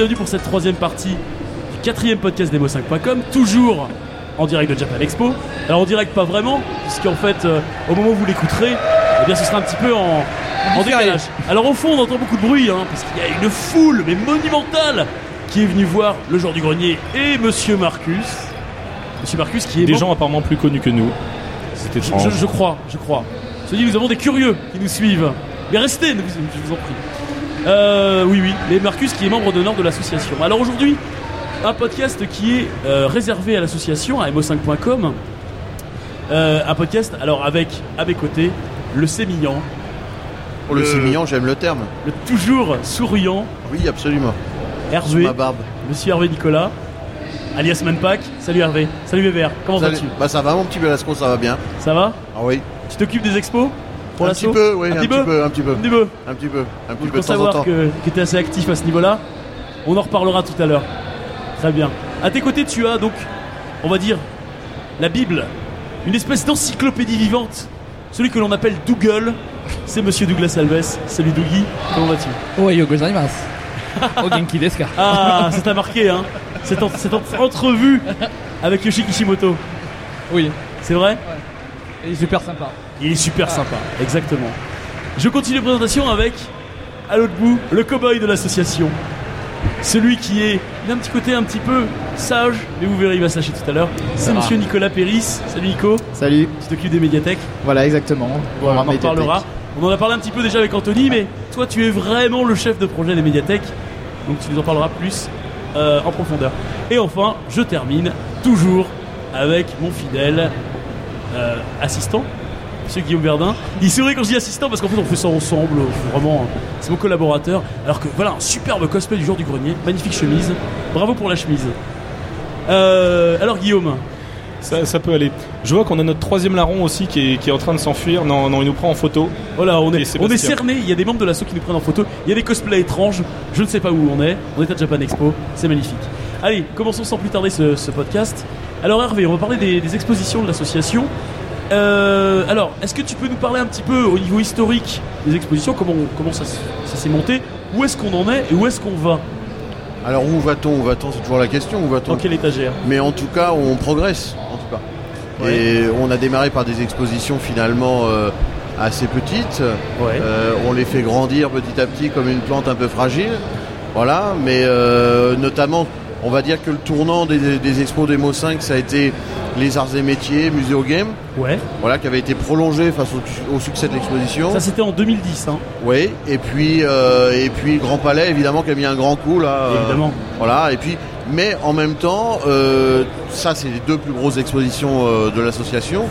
bienvenue pour cette troisième partie du quatrième podcast Demo5.com, toujours en direct de Japan Expo. Alors en direct pas vraiment, puisqu'en fait euh, au moment où vous l'écouterez, eh bien ce sera un petit peu en, en décalage. Alors au fond on entend beaucoup de bruit, hein, parce qu'il y a une foule, mais monumentale, qui est venue voir le jour du grenier et Monsieur Marcus. Monsieur Marcus qui est Des gens apparemment plus connus que nous. C'était je, je- je crois, je crois. Je dis, nous avons des curieux qui nous suivent. Mais restez, je vous en prie. Euh, oui, oui, mais Marcus qui est membre d'honneur de l'association. Alors aujourd'hui, un podcast qui est euh, réservé à l'association, à mo5.com. Euh, un podcast, alors avec, à mes côtés, le sémillant, Pour le sémillant, j'aime le terme. le toujours souriant Oui, absolument. Hervé, Ma barbe. monsieur Hervé Nicolas, alias Manpack. Salut Hervé, salut Weber, comment vas-tu Bah ça va mon petit Velasco, ça va bien. Ça va Ah oui. Tu t'occupes des expos pour un petit peu, oui, un, petit peu, peu, un petit peu, Un petit peu. un petit peu, un petit Pour peu de temps en savoir temps. que, es assez actif à ce niveau-là. On en reparlera tout à l'heure. Très bien. À tes côtés, tu as donc, on va dire, la Bible, une espèce d'encyclopédie vivante. Celui que l'on appelle Dougal, c'est Monsieur Douglas Alves. Salut Dougie, comment vas-tu? Ohayo gozaimasu. O genki desu ka Ah, ça t'a marqué, hein Cette, en- cette en- entrevue avec Yoshi Kishimoto. Oui, C'est vrai? Il est super sympa. Il est super sympa, exactement. Je continue la présentation avec, à l'autre bout, le cow-boy de l'association. Celui qui est, il a un petit côté un petit peu sage, mais vous verrez, il va se lâcher tout à l'heure. C'est monsieur Nicolas Péris. Salut Nico, Salut, tu t'occupes des médiathèques. voilà exactement. on en reparlera. On en a parlé un petit peu déjà avec Anthony, mais toi tu es vraiment le chef de projet des médiathèques. Donc tu nous en parleras plus euh, en profondeur. Et enfin, je termine toujours avec mon fidèle euh, assistant, Monsieur Guillaume Verdun. Il sourit quand je dis assistant parce qu'en fait on fait ça ensemble, euh, vraiment, euh, c'est mon collaborateur. Alors que voilà, un superbe cosplay du jour du grenier, magnifique chemise. Bravo pour la chemise. Euh, alors Guillaume, Ça, ça peut aller. Je vois qu'on a notre troisième larron aussi qui est, qui est en train de s'enfuir. Non, non, il nous prend en photo. Voilà, on Et est, on est cerné. Il y a des membres de l'assaut qui nous prennent en photo. Il y a des cosplays étranges. Je ne sais pas où on est. On est à Japan Expo. C'est magnifique. Allez, commençons sans plus tarder ce, ce podcast. Alors Hervé, on va parler des, des expositions de l'association. Euh, alors, est-ce que tu peux nous parler un petit peu au niveau historique des expositions Comment, comment ça, s'est monté Où est-ce qu'on en est et où est-ce qu'on va? Alors où va-t-on Où va-t-on C'est toujours la question. Où va-t-on? Dans quelle étagère? Mais en tout cas, on progresse. En tout cas. Ouais. Et on a démarré par des expositions finalement euh, assez petites. Ouais. Euh, on les fait grandir petit à petit comme une plante un peu fragile. Voilà, mais notamment, on va dire que le tournant des, des expos Demo 5, ça a été les arts et métiers, Muséo Game, Ouais. voilà, qui avait été prolongé face au, au succès de l'exposition. Ça c'était en 2010, hein, Oui, et puis euh, et puis Grand Palais évidemment qui a mis un grand coup là. euh, évidemment. voilà, et puis mais en même temps, euh, ça c'est les deux plus grosses expositions de l'association.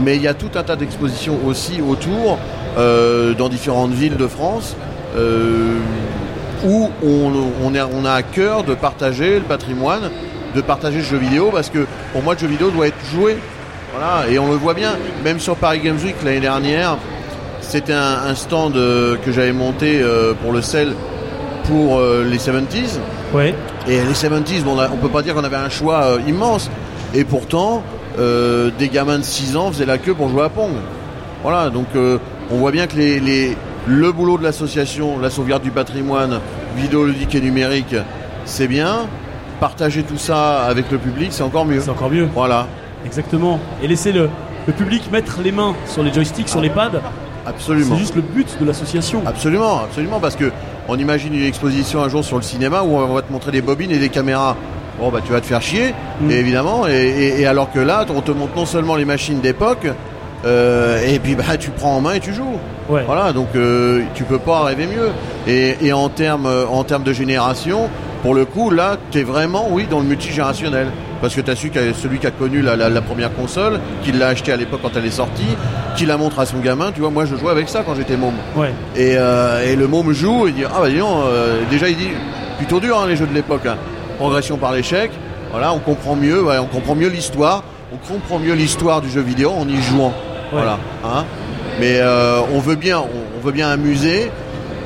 Mais il y a tout un tas d'expositions aussi autour dans différentes villes de France où on, on, est- on a à cœur de partager le patrimoine, de partager le jeu vidéo parce que pour moi le jeu vidéo doit être joué. Voilà, et on le voit bien, même sur Paris Games Week l'année dernière, c'était un, un stand euh, que j'avais monté euh, pour le sel pour euh, les 70s. Ouais. Et les 70s, bon, on, a- on peut pas dire qu'on avait un choix immense. Et pourtant, des gamins de 6 ans faisaient la queue pour jouer à Pong. Voilà, donc on voit bien que les, les- le boulot de l'association, la sauvegarde du patrimoine vidéoludique et numérique, c'est bien. Partager tout ça avec le public, c'est encore mieux. C'est encore mieux. Voilà, Exactement. Et laisser le, le public mettre les mains sur les joysticks, sur les pads. absolument. C'est juste le but de l'association. Absolument, absolument, parce que on imagine une exposition un jour sur le cinéma où on va te montrer des bobines et des caméras. Bon bah tu vas te faire chier, Mm. et évidemment, et, et- et alors que là, on te montre non seulement les machines d'époque, euh, et puis bah tu prends en main et tu joues. Ouais. Voilà, donc euh, tu peux pas rêver mieux. Et, et en termes euh, en termes de génération, pour le coup, là, tu es vraiment, oui, dans le multigénérationnel. Parce que tu as su que celui qui a connu la, la- la première console, qui l'a acheté à l'époque quand elle est sortie, qui la montre à son gamin, tu vois, moi je jouais avec ça quand j'étais môme. Ouais. Et, euh, et le môme joue et dit ah bah dis donc, euh, déjà il dit plutôt dur hein, les jeux de l'époque hein. progression par l'échec voilà on comprend mieux ouais, on comprend mieux l'histoire on comprend mieux l'histoire du jeu vidéo en y jouant voilà hein. mais euh, on veut bien on, on veut bien amuser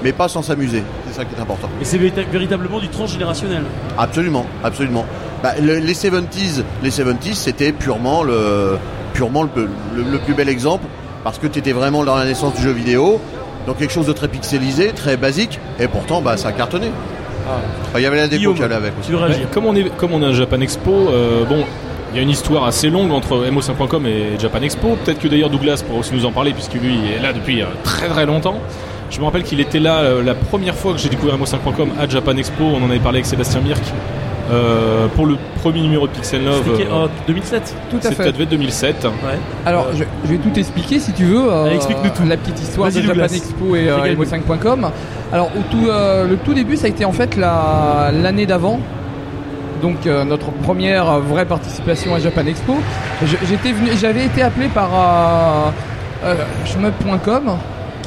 mais pas sans s'amuser c'est ça qui est important Et c'est véritablement du transgénérationnel. absolument absolument bah, le- les 70s les 70s c'était purement le purement le, le- le plus bel exemple parce que tu étais vraiment dans la naissance du jeu vidéo donc quelque chose de très pixelisé très basique et pourtant bah ça a cartonné Ah, Il y avait la déco qui allait avec aussi. tu veux Ouais, réagir comme on est comme on est à Japan Expo, euh, bon, il y a une histoire assez longue entre mo5.com et Japan Expo. Peut-être que d'ailleurs Douglas pourra aussi nous en parler puisque lui est là depuis euh, très très longtemps. Je me rappelle qu'il était là euh, la première fois que j'ai découvert mo5.com à Japan Expo. On en avait parlé avec Sébastien Mirk euh, pour le premier numéro de Pixel Love. C'était euh, en 2007 Tout à c'est- fait. ça devait être 2007. Ouais. Alors, je, je vais tout expliquer si tu veux. euh, explique-nous tout. La petite histoire de Japan. Expo et euh, Régale-nous. Emo5.com. Alors, au tout, euh, le tout début, ça a été en fait la- l'année d'avant. Donc, euh, notre première vraie participation à Japan Expo. J'avais été appelé par euh, euh,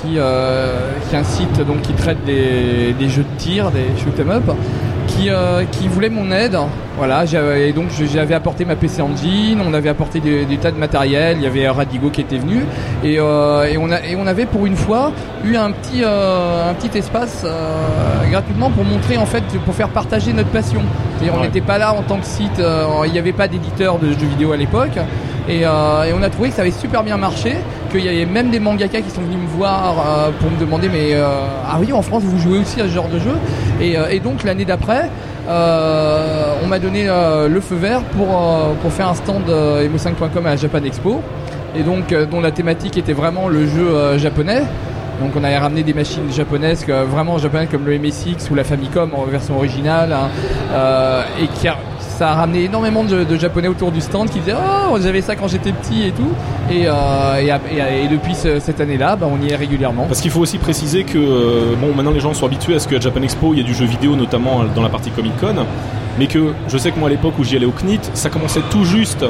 qui, euh, qui est un site donc qui traite des, des jeux de tir, des shoot 'em up, qui, euh, qui voulait mon aide. Voilà, j'avais- et donc j'avais apporté ma PC Engine, on avait apporté des, des tas de matériel, il y avait Radigo qui était venu, et, euh, et, on, a, et on avait pour une fois eu un petit, euh, un petit espace gratuitement pour montrer en fait, pour faire partager notre passion. C'est-à-dire, on Ouais. n'était pas là en tant que site, il n'y avait pas d'éditeur de jeux vidéo à l'époque, et, et on a trouvé que ça avait super bien marché, qu'il y avait même des mangaka qui sont venus me voir euh, pour me demander mais euh, ah oui en France vous jouez aussi à ce genre de jeu? Et, euh, donc l'année d'après on m'a donné le feu vert pour, pour faire un stand euh, emo5.com à la Japan Expo. Et donc dont la thématique était vraiment le jeu japonais. Donc on avait ramené des machines japonaises vraiment japonaises comme le MSX ou la Famicom en version originale hein, et qui a, ça a ramené énormément de, de japonais autour du stand qui disaient oh j'avais ça quand j'étais petit et tout et, euh, et, ap- et- et depuis ce- cette année-là bah, on y est régulièrement. Parce qu'il faut aussi préciser que euh, bon, maintenant les gens sont habitués à ce qu'à Japan Expo il y a du jeu vidéo, notamment dans la partie Comic Con, mais que je sais que moi à l'époque où j'y allais au CNIT, ça commençait tout juste.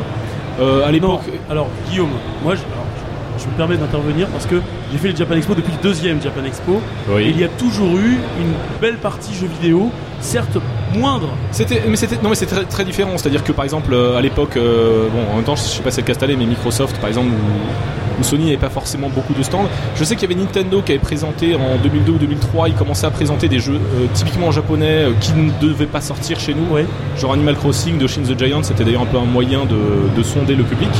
Euh, à l'époque, alors Guillaume, moi je, alors, je- je me permets d'intervenir parce que j'ai fait le Japan Expo depuis le deuxième Japan Expo. Oui. Et il y a toujours eu une belle partie jeux vidéo, certes moindre. C'était, mais c'était, non mais c'est très, très différent. C'est-à-dire que par exemple euh, à l'époque, euh, bon en même temps je sais pas si c'est le cas cette année, mais Microsoft par exemple ou, Sony n'avait pas forcément beaucoup de stands. Je sais qu'il y avait Nintendo qui avait présenté en 2002 ou 2003, ils commençaient à présenter des jeux euh, typiquement japonais qui ne devaient pas sortir chez nous. Ouais. Genre Animal Crossing de Shin the Giant, c'était d'ailleurs un peu un moyen de, de sonder le public.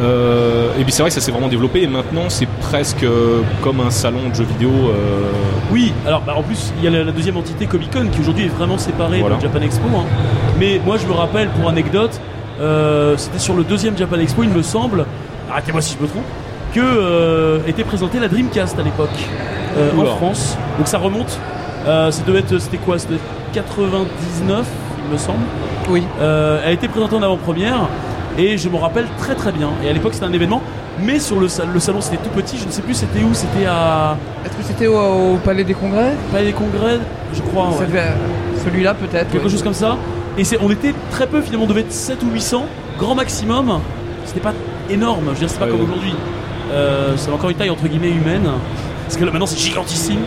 Euh, et puis c'est vrai que ça s'est vraiment développé et maintenant c'est presque euh, comme un salon de jeux vidéo. euh, Oui, alors bah, en plus il y a la, la deuxième entité Comic Con qui aujourd'hui est vraiment séparée Voilà. de Japan Expo. hein. Mais moi je me rappelle pour anecdote, euh, c'était sur le deuxième Japan Expo il me semble, arrêtez-moi si je me trompe, que euh, était présentée la Dreamcast à l'époque euh, en Oula. France. Donc ça remonte. Euh, ça devait être, c'était quoi C'était 99 il me semble. Oui. Euh, elle a été présentée en avant-première et je me rappelle très très bien. Et à l'époque c'était un événement, mais sur le, sal- le salon c'était tout petit, je ne sais plus c'était où, c'était à Est-ce que c'était au, au Palais des Congrès? Palais des Congrès, je crois, ouais. Celui-là peut-être. quelque chose comme ça. Et on était très peu finalement, on devait être 7 ou 800, grand maximum. C'était pas énorme, je veux dire, c'est pas Ouais, comme ouais. aujourd'hui. Euh, c'est encore une taille entre guillemets humaine, parce que là maintenant c'est gigantissime.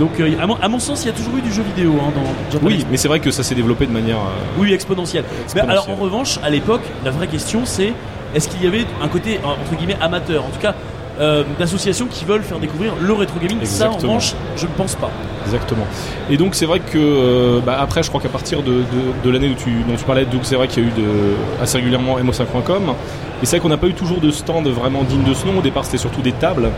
Donc euh, à, mon, à mon sens, il y a toujours eu du jeu vidéo hein, dans Japan Oui, Expo. mais c'est vrai que ça s'est développé de manière. euh, Oui, exponentielle. Exponentielle. Mais alors en revanche, à l'époque, la vraie question c'est est-ce qu'il y avait un côté entre guillemets amateur, en tout cas euh, d'associations qui veulent faire découvrir le rétro gaming Ça en revanche, je ne pense pas. Exactement. Et donc c'est vrai que euh, bah, après je crois qu'à partir de, de, de l'année où tu, dont tu parlais, donc c'est vrai qu'il y a eu de, assez régulièrement mo5.com. Et c'est vrai qu'on n'a pas eu toujours de stand vraiment digne de ce nom. Au départ c'était surtout des tables.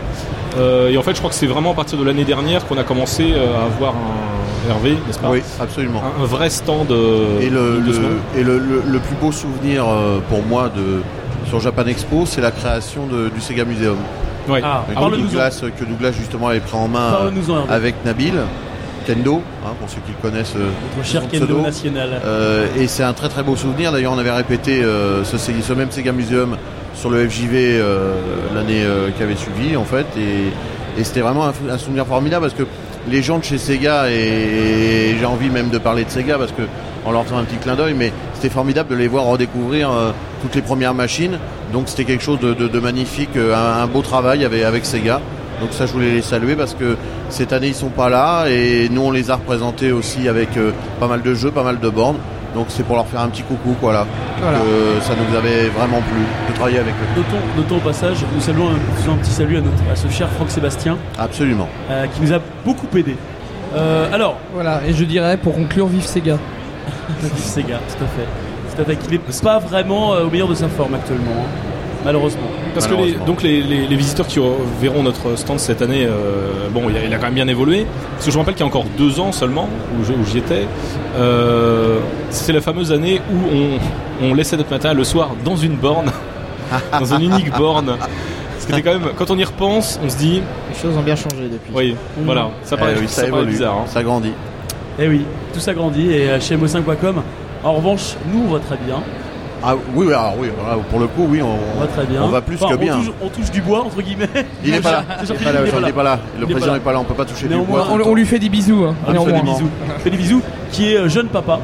Euh, et en fait je crois que c'est vraiment à partir de l'année dernière qu'on a commencé euh, à avoir un Hervé, n'est-ce pas? Oui, absolument. un, un vrai stand euh, Et, le, digne de ce nom. le- et le, le- le plus beau souvenir euh, pour moi de, sur Japan Expo, c'est la création de- du Sega Museum. Ouais. Ah, parle-nous-en. Douglas, que Douglas justement avait pris en main euh, avec Nabil, Kendo, hein, pour ceux qui le connaissent. euh, Notre cher Kendo pseudo. national. Euh, et c'est un très très beau souvenir. D'ailleurs, on avait répété euh, ce, ce même Sega Museum sur le FJV euh, l'année euh, qui avait suivi, en fait. Et, et c'était vraiment un, un souvenir formidable parce que les gens de chez Sega, et, et j'ai envie même de parler de Sega parce que leur fait un petit clin d'œil, mais c'était formidable de les voir redécouvrir euh, toutes les premières machines. Donc c'était quelque chose de, de- de magnifique, euh, un, un beau travail avec, avec Sega. Donc ça, je voulais les saluer parce que cette année, ils sont pas là et nous, on les a représentés aussi avec euh, pas mal de jeux, pas mal de bornes. Donc c'est pour leur faire un petit coucou, voilà. Voilà. Que ça nous avait vraiment plu de travailler avec eux. Notons, notons au passage, nous saluons, un- faisons un petit salut à, notre, à ce cher Franck Sébastien Absolument. euh, qui nous a beaucoup aidé. Euh, alors, Voilà, et je dirais pour conclure, vive Sega. Sega, tout à fait. Tout à fait. Qu'il n'est pas vraiment euh, au meilleur de sa forme actuellement. hein. malheureusement. Parce que les, donc les, les- les visiteurs qui verront notre stand cette année, euh, bon, il a, il a quand même bien évolué. Parce que je me rappelle qu'il y a encore deux ans seulement, où j'y étais, euh, c'était la fameuse année où on, on laissait notre matériel le soir dans une borne, dans une unique borne. Ce qui était quand même, quand on y repense, on se dit, Les choses ont bien changé depuis. oui, voilà, ça paraît, Eh oui, ça ça, paraît bizarre. hein. ça grandit. Eh oui, tout ça grandit et euh, chez mo5.com, en revanche, nous on va très bien. Ah oui, oui, alors oui, voilà, pour le coup, oui, on, On va très bien. on va plus Enfin, que bien. On touche, on touche du bois entre guillemets. Il est pas là. Il est pas là, pas pas. Le Il président n'est pas là, on peut pas toucher du bois. On, lui fait des bisous. hein, On lui fait des bisous. Fait des bisous. Qui est euh, jeune papa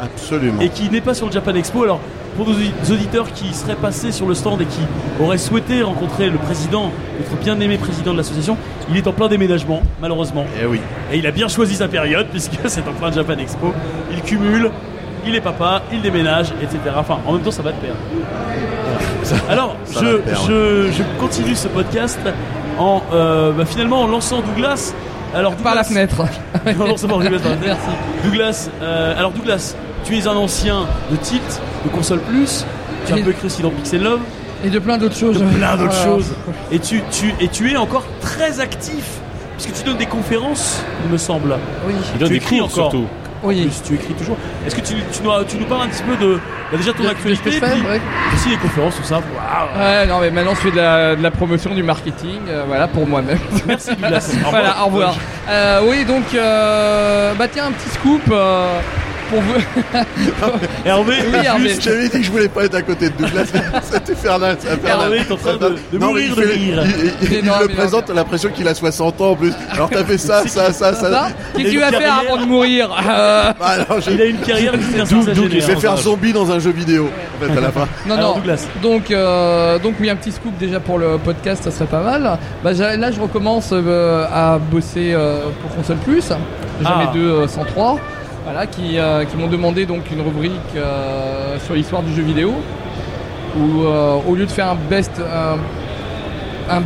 Absolument. et qui n'est pas sur le Japan Expo. Alors, pour nos auditeurs qui seraient passés sur le stand et qui auraient souhaité rencontrer le président, notre bien-aimé président de l'association, il est en plein déménagement, malheureusement. Eh oui. Et il a bien choisi sa période puisque c'est en plein Japan Expo. Il cumule, il est papa, il déménage, etc. Enfin, en même temps, ça va de pair. Alors, ça je, va de pair, je, je continue ce podcast en euh, bah, finalement en lançant Douglas. Alors, Par la Douglas- fenêtre. Douglas par la fenêtre. Merci. Douglas, euh, alors Douglas, tu es un ancien de Tilt, de Console Plus. Tu as un peu écrit aussi dans Pixel Love, Et de plein d'autres choses. de plein d'autres Voilà. choses. Et tu, tu, et tu es encore très actif, puisque tu donnes des conférences, il me semble. Oui. Il donne Tu des écris cours encore. surtout. Oui. Plus, tu écris toujours. Est-ce que tu, tu, nous, tu nous parles un petit peu de bah, déjà ton De- de actualité, je fais, puis ouais. aussi les conférences, tout ça. Ouais, non, mais maintenant je fais de la, de la promotion, du marketing, euh, voilà, pour moi-même. Merci Douglas. Au revoir. voilà, au revoir. Euh, oui, donc, euh, bah tiens, un petit scoop euh, pour vous. Hervé, Oui, Hervé. dit que je voulais pas être à côté de Douglas. C'était infernal, c'est infernal. Hervé est en train de, de Non, mourir il, de rire. il- il- Mais il non, le présente, t'as l'impression qu'il a 60 ans en plus. Alors t'as fait ça, ça, ça, ça. Ça Qu'est-ce que tu une vas faire carrière. avant de mourir Euh, Ah, je, Il a une carrière qui qu'il je vais faire zombie dans un jeu vidéo. En fait, à la fin. Non, Alors, non. Douglas. Donc, euh, donc oui, un petit scoop déjà pour le podcast, ça serait pas mal. Bah, là, je recommence euh, à bosser euh, pour Console Plus. Déjà Ah. mes deux euh, 103. Voilà, qui, euh, qui m'ont demandé donc une rubrique euh, sur l'histoire du jeu vidéo. Où euh, au lieu de faire un best, un,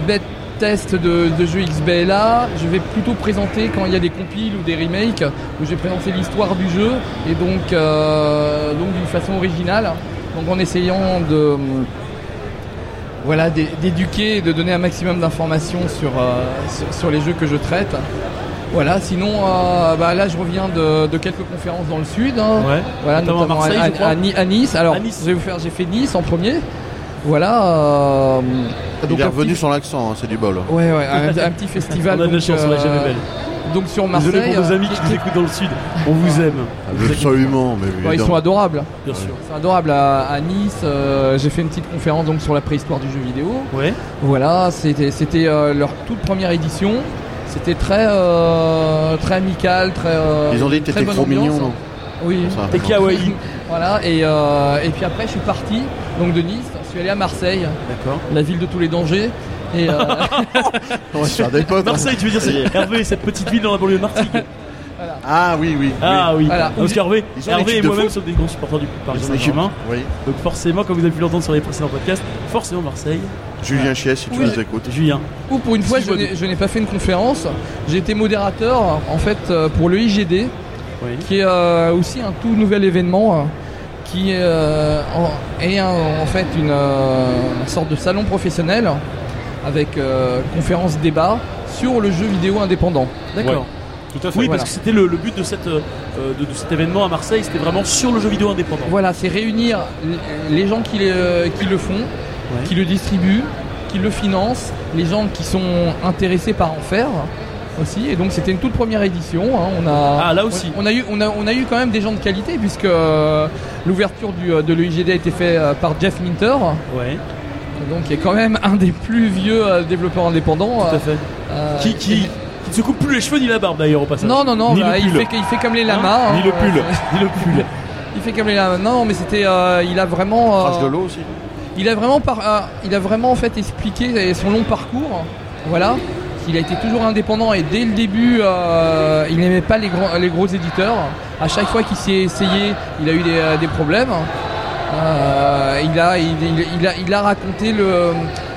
test de, de jeux XBLA, je vais plutôt présenter quand il y a des compiles ou des remakes où je vais présenter l'histoire du jeu et donc, donc d'une façon originale. Donc en essayant de voilà d'é- d'éduquer et de donner un maximum d'informations sur sur les jeux que je traite. Voilà, sinon euh, bah là je reviens de, de quelques conférences dans le sud. hein. Ouais. Voilà, Notamment à notamment Nice. Alors, À Nice. je vais vous faire, j'ai fait Nice en premier. Voilà. euh, Il est revenu petit- sur l'accent, hein, c'est du bol. Ouais, ouais, un, un petit festival. On a de la donc, chance, on l'a euh, jamais belle. Donc sur Marseille. Désolé pour nos euh, amis qui nous écoutent dans le sud. On vous aime. Absolument, mais ouais, ils sont adorables. Bien sûr. C'est adorable à, à Nice. euh, j'ai fait une petite conférence donc sur la préhistoire du jeu vidéo. Ouais. Voilà, c'était c'était euh, leur toute première édition. C'était très euh, très amical, très. euh, Ils ont dit que très t'étais trop mignon, non Oui. Ça, T'es kawaii. Voilà et euh, et puis après je suis parti donc de Nice. Je suis allé à Marseille, D'accord. la ville de tous les dangers. Et euh, On va se faire des potes. hein. Marseille, tu veux dire, c'est Hervé, cette petite ville dans la banlieue de Martigues. Ah oui, oui. Ah oui. Voilà. Parce qu'Hervé Hervé et moi-même sommes des grands supporters du Paris. Saint-Germain. Oui. Donc forcément, comme vous avez pu l'entendre sur les précédents podcasts, forcément Marseille. Julien Chies, si tu Oui. nous écoutes. Julien. ou pour une fois, Si je n'ai je n'ai pas fait une conférence. J'ai été modérateur en fait euh, pour le IGD. Oui. qui est euh, aussi un tout nouvel événement euh, qui euh, est un- en fait une, euh, une sorte de salon professionnel avec euh, conférence débat sur le jeu vidéo indépendant. D'accord. Tout à fait. Oui, Voilà. parce que c'était le, le but de, cette, euh, de, de cet événement à Marseille, c'était vraiment sur le jeu vidéo indépendant. Voilà, c'est réunir les- gens qui, le- qui le font, qui le distribuent, qui le financent, les gens qui sont intéressés par en faire aussi. Et donc c'était une toute première édition. hein. On a, Ah, là aussi. On, on a eu, on, a, on a eu quand même des gens de qualité puisque euh, l'ouverture euh, de l'EIGD a été faite euh, par Jeff Minter, Ouais, donc qui est quand même un des plus vieux développeurs indépendants. tout à fait. Qui, qui, qui ne se coupe plus les cheveux ni la barbe d'ailleurs au passage. Non, non, non, Ni bah, le il, fait, il fait comme les Hein lamas. Ni hein, le pull. euh, Ni le pull. il fait comme les lamas. Non, mais c'était, euh, il a vraiment. euh, de l'eau aussi. Il a vraiment, par- euh, il a vraiment en fait expliqué son long parcours. Voilà. Il a été toujours indépendant et dès le début, euh, il n'aimait pas les, grands, les gros éditeurs. À chaque fois qu'il s'y est essayé, il a eu des, des problèmes. Euh, il, a, il, il- il a, il a raconté le,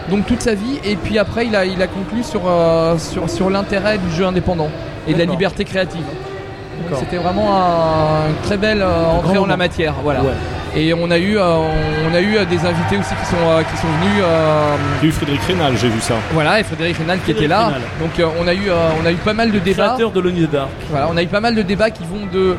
donc toute sa vie et puis après il a, il a conclu sur, euh, sur, sur l'intérêt du jeu indépendant et de la liberté créative. C'était vraiment un- une très belle euh, entrée en la matière. Voilà. Ouais. Et on a eu, euh, on a eu euh, des invités aussi qui sont, euh, qui sont venus. euh, Il y a eu Frédéric Rénal, j'ai vu ça. voilà, et Frédéric Rénal qui Frédéric était là. Rénal. Donc euh, on a eu, euh, on a eu pas mal de débats. Créateur de. Voilà, on a eu pas mal de débats qui vont de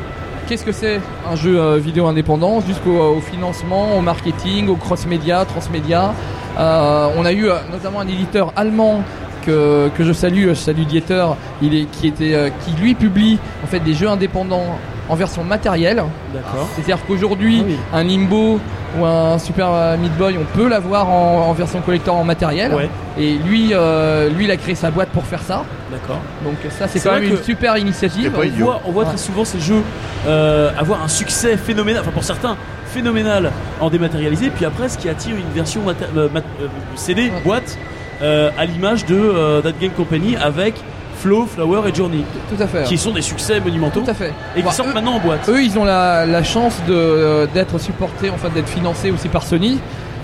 qu'est-ce que c'est un jeu euh, vidéo indépendant jusqu'au euh, financement, au marketing, au cross-média, transmédia. Euh, on a eu euh, notamment un éditeur allemand que, je salue, je salue Dieter, qui, qui lui publie en fait des jeux indépendants en version matérielle. D'accord. C'est-à-dire qu'aujourd'hui, Ah oui. un Limbo ou un Super euh, Meat Boy, on peut l'avoir en, en version collector en matériel. Ouais. Et lui, euh, lui, il a créé sa boîte pour faire ça. D'accord. Donc ça, c'est quand même une super initiative. On voit, on voit Ouais. très souvent ces jeux euh, avoir un succès phénoménal, enfin pour certains phénoménal en dématérialisé, puis après ce qui attire une version maté- euh, mat- euh, CD, Ouais. boîte, euh, à l'image de euh, That Game Company avec Flow, Flower et Journey, Tout à fait. qui sont des succès monumentaux Tout à fait. et qui Bah, sortent eux, maintenant en boîte. eux, ils ont la, la chance de, euh, d'être supportés, enfin d'être financés aussi par Sony.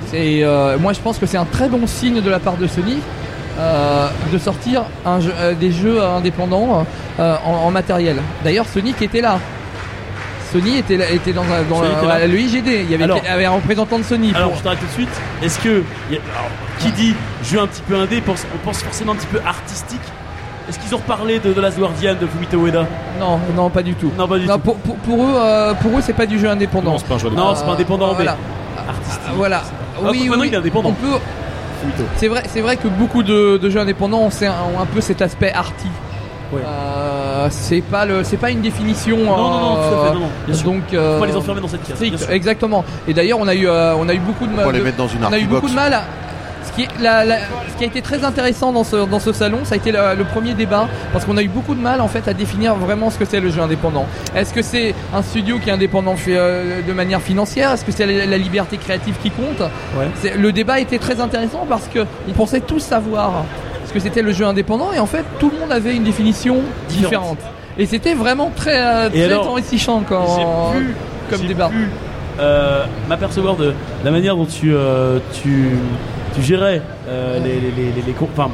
C'est, euh, moi, je pense que c'est un très bon signe de la part de Sony euh, de sortir un jeu- euh, des jeux indépendants euh, en, en matériel. D'ailleurs, Sony qui était là. Sony était, là- était dans, Sony était le IGD. Il y avait, Alors- un représentant de Sony. Alors pour- je t'arrête tout de suite. Est-ce que a- alors, qui dit jeu un petit peu indé, pense, on pense forcément un petit peu artistique. Est-ce qu'ils ont reparlé de The Last Guardian de Fumito Ueda? Non, non, pas du tout. Non, pas du Non, tout. pour, pour, pour eux, euh, pour eux, c'est pas du jeu indépendant. Non, c'est pas un jeu de Non, c'est pas indépendant, voilà. mais artistique. Ah, Voilà. Ah, oui, maintenant, oui, il est indépendant. On peut. Fumito. C'est vrai, c'est vrai que beaucoup de, de jeux indépendants ont, un, ont un peu cet aspect arty. Ouais. Euh, c'est pas le, c'est pas une définition. Non, non, non, tout à fait, non, non, bien sûr. Donc, euh, Faut pas les enfermer dans cette case. strict, exactement. Et d'ailleurs, on a eu, euh, on a eu beaucoup de mal. pas les de- mettre dans une on a eu beaucoup de mal. à- Ce qui, est, la- la- ce qui a été très intéressant dans ce, dans ce salon, ça a été le, le premier débat, parce qu'on a eu beaucoup de mal en fait à définir vraiment ce que c'est le jeu indépendant. Est-ce que c'est un studio qui est indépendant euh, de manière financière? Est-ce que c'est la, liberté créative qui compte? Ouais. Le débat était très intéressant parce que on pensait tous savoir ce que c'était le jeu indépendant, et en fait tout le monde avait une définition Différente. différente. Et c'était vraiment très, euh, très alors, quand, comme débat. pu, euh, m'apercevoir de la manière dont tu, euh, tu, tu gérais euh, les, enfin,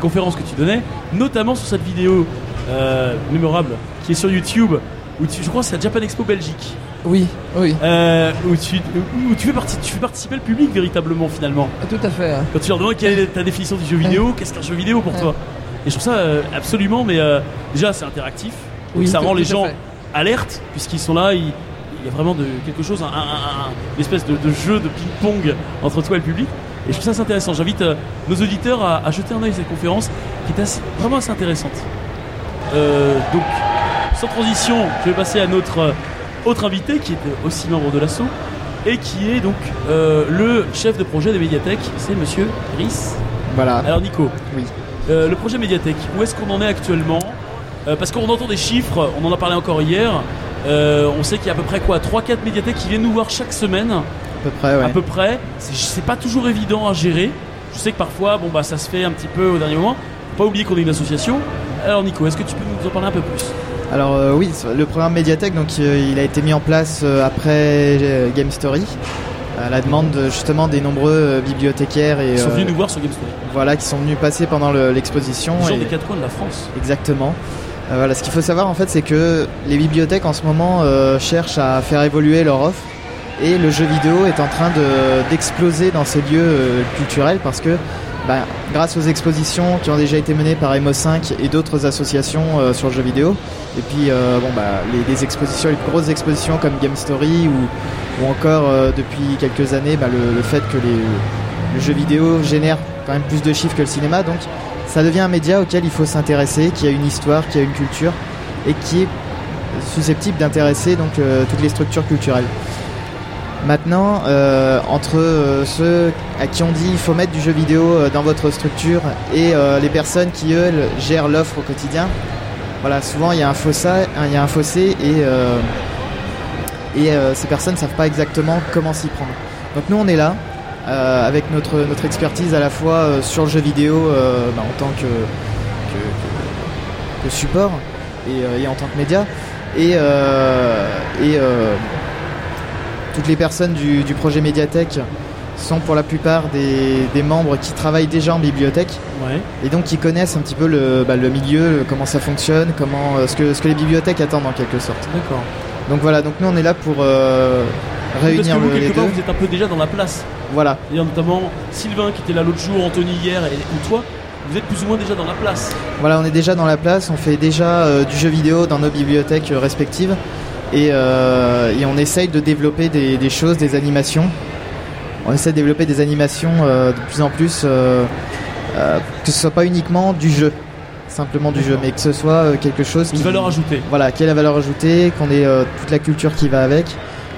conférences que tu donnais, notamment sur cette vidéo euh, mémorable qui est sur YouTube, où tu, je crois que c'est à Japan Expo Belgique, Oui, oui, euh, où, tu, où tu, fais partie, tu fais participer le public véritablement finalement. tout à fait. Quand tu leur demandes quelle est ta définition du jeu vidéo, qu'est-ce qu'un jeu vidéo pour toi? Et je trouve ça euh, absolument, mais euh, déjà c'est interactif, Oui, ça rend les gens alertes puisqu'ils sont là, ils- il y a vraiment de, quelque chose, un, un- un- une espèce de, de jeu de ping-pong entre toi et le public. Et je trouve ça assez intéressant. J'invite euh, nos auditeurs à, à jeter un œil à cette conférence qui est assez- vraiment assez intéressante. Euh, donc, sans transition, je vais passer à notre euh, autre invité qui est aussi membre de l'assaut et qui est donc le chef de projet des médiathèques, c'est monsieur Rhys. Voilà. Alors Nico, Oui. le projet médiathèque, où est-ce qu'on en est actuellement? Parce qu'on entend des chiffres, on en a parlé encore hier. Euh, on sait qu'il y a à peu près quoi? 3-4 médiathèques qui viennent nous voir chaque semaine, peu près, ouais. à peu près. C'est- pas toujours évident à gérer. Je sais que parfois, bon bah ça se fait un petit peu au dernier moment. Faut pas oublier qu'on est une association. Alors Nico, est-ce que tu peux nous en parler un peu plus? Alors euh, oui, le programme Médiathèque, donc euh, il a été mis en place euh, après Game Story, à la demande de, justement des nombreux bibliothécaires et Ils sont venus nous voir sur Game Story. voilà qui sont venus passer pendant le- l'exposition. Gens et- des quatre coins de la France. Exactement. Voilà, ce qu'il faut savoir en fait, c'est que les bibliothèques en ce moment cherchent à faire évoluer leur offre et le jeu vidéo est en train de- d'exploser dans ces lieux euh, culturels parce que bah, grâce aux expositions qui ont déjà été menées par Emo5 et d'autres associations euh, sur le jeu vidéo, et puis euh, bon, bah, les, expositions, les grosses expositions comme Game Story ou, encore depuis quelques années bah, le, fait que le jeu vidéo génère quand même plus de chiffres que le cinéma, donc ça devient un média auquel il faut s'intéresser, qui a une histoire, qui a une culture et qui est susceptible d'intéresser toutes les structures culturelles. Maintenant, euh, entre euh, ceux à qui on dit il faut mettre du jeu vidéo euh, dans votre structure et les personnes qui eux gèrent l'offre au quotidien, voilà, souvent il y a un fossé, il y a un fossé et et ces personnes ne savent pas exactement comment s'y prendre. Donc nous on est là avec notre notre expertise à la fois sur le jeu vidéo bah, en tant que que, support et, et en tant que média et et toutes les personnes du, du projet médiathèque sont pour la plupart des, des membres qui travaillent déjà en bibliothèque Ouais. et donc qui connaissent un petit peu le, bah, le milieu, comment ça fonctionne, comment euh, ce que ce que les bibliothèques attendent en quelque sorte. D'accord. Donc voilà, donc nous on est là pour euh, Parce réunir que vous, le- les part, deux. vous êtes un peu déjà dans la place. Voilà, Et notamment Sylvain qui était là l'autre jour, Anthony hier, et, ou toi, vous êtes plus ou moins déjà dans la place. voilà, on est déjà dans la place, on fait déjà euh, du jeu vidéo dans nos bibliothèques euh, respectives et, euh, et on essaye de développer des, des choses, des animations. On essaie de développer des animations euh, de plus en plus, euh, euh, que ce soit pas uniquement du jeu, simplement du jeu, mais que ce soit euh, quelque chose Une qui, valeur ajoutée. voilà, qui ait la valeur ajoutée, qu'on ait euh, toute la culture qui va avec.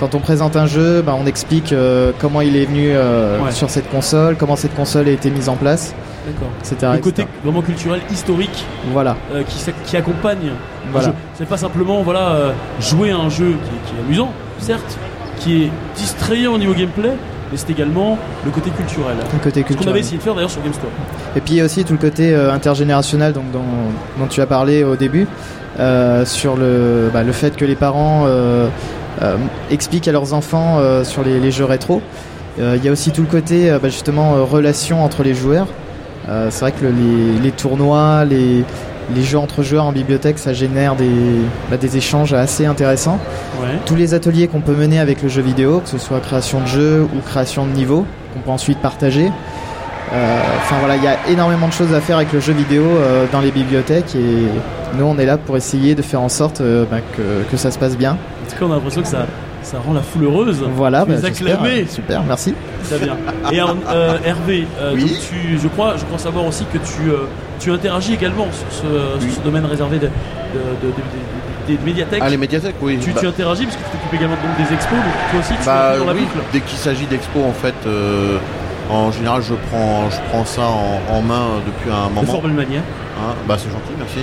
Quand on présente un jeu, bah, on explique euh, comment il est venu euh, Ouais. sur cette console, comment cette console a été mise en place, D'accord. Le côté etc. vraiment culturel, historique, Voilà, euh, qui, accompagne Voilà. jeu. C'est pas simplement voilà, jouer à un jeu qui est, qui est amusant, certes, qui est distrayant au niveau gameplay, mais c'est également le côté culturel. le côté Ce qu'on culturel. avait essayé de faire d'ailleurs sur Game Store. Et puis il y a aussi tout le côté intergénérationnel donc, dont, dont tu as parlé au début, euh, sur le, bah, le fait que les parents euh, expliquent à leurs enfants euh, sur les, les jeux rétro. Euh, Il y a aussi tout le côté euh, bah, justement euh, relation entre les joueurs. Euh, C'est vrai que le- les, les tournois, les, les jeux entre joueurs en bibliothèque, ça génère des, bah, des échanges assez intéressants. Ouais. Tous les ateliers qu'on peut mener avec le jeu vidéo, que ce soit création de jeu ou création de niveau, qu'on peut ensuite partager. Euh, Enfin voilà, il y a énormément de choses à faire avec le jeu vidéo euh, dans les bibliothèques et nous on est là pour essayer de faire en sorte euh, bah, que, que ça se passe bien. En tout cas, on a l'impression que ça, ça rend la foule heureuse. Voilà, tu bah, les acclamés. super, merci. Très bien. Et euh, Hervé, euh, Oui. donc tu, je crois, je crois savoir aussi que tu, euh, tu interagis également sur ce, sur ce domaine réservé de, de- de- de- de- des médiathèques. Ah, les médiathèques, oui. tu, Bah- tu interagis parce que tu t'occupes également donc, des expos, donc toi aussi tu Bah es dans la oui, boucle. dès qu'il s'agit d'expo, en fait, euh, en général, je prends, je prends ça en, en main depuis un De moment. fort belle manière. Hein, bah c'est gentil, merci.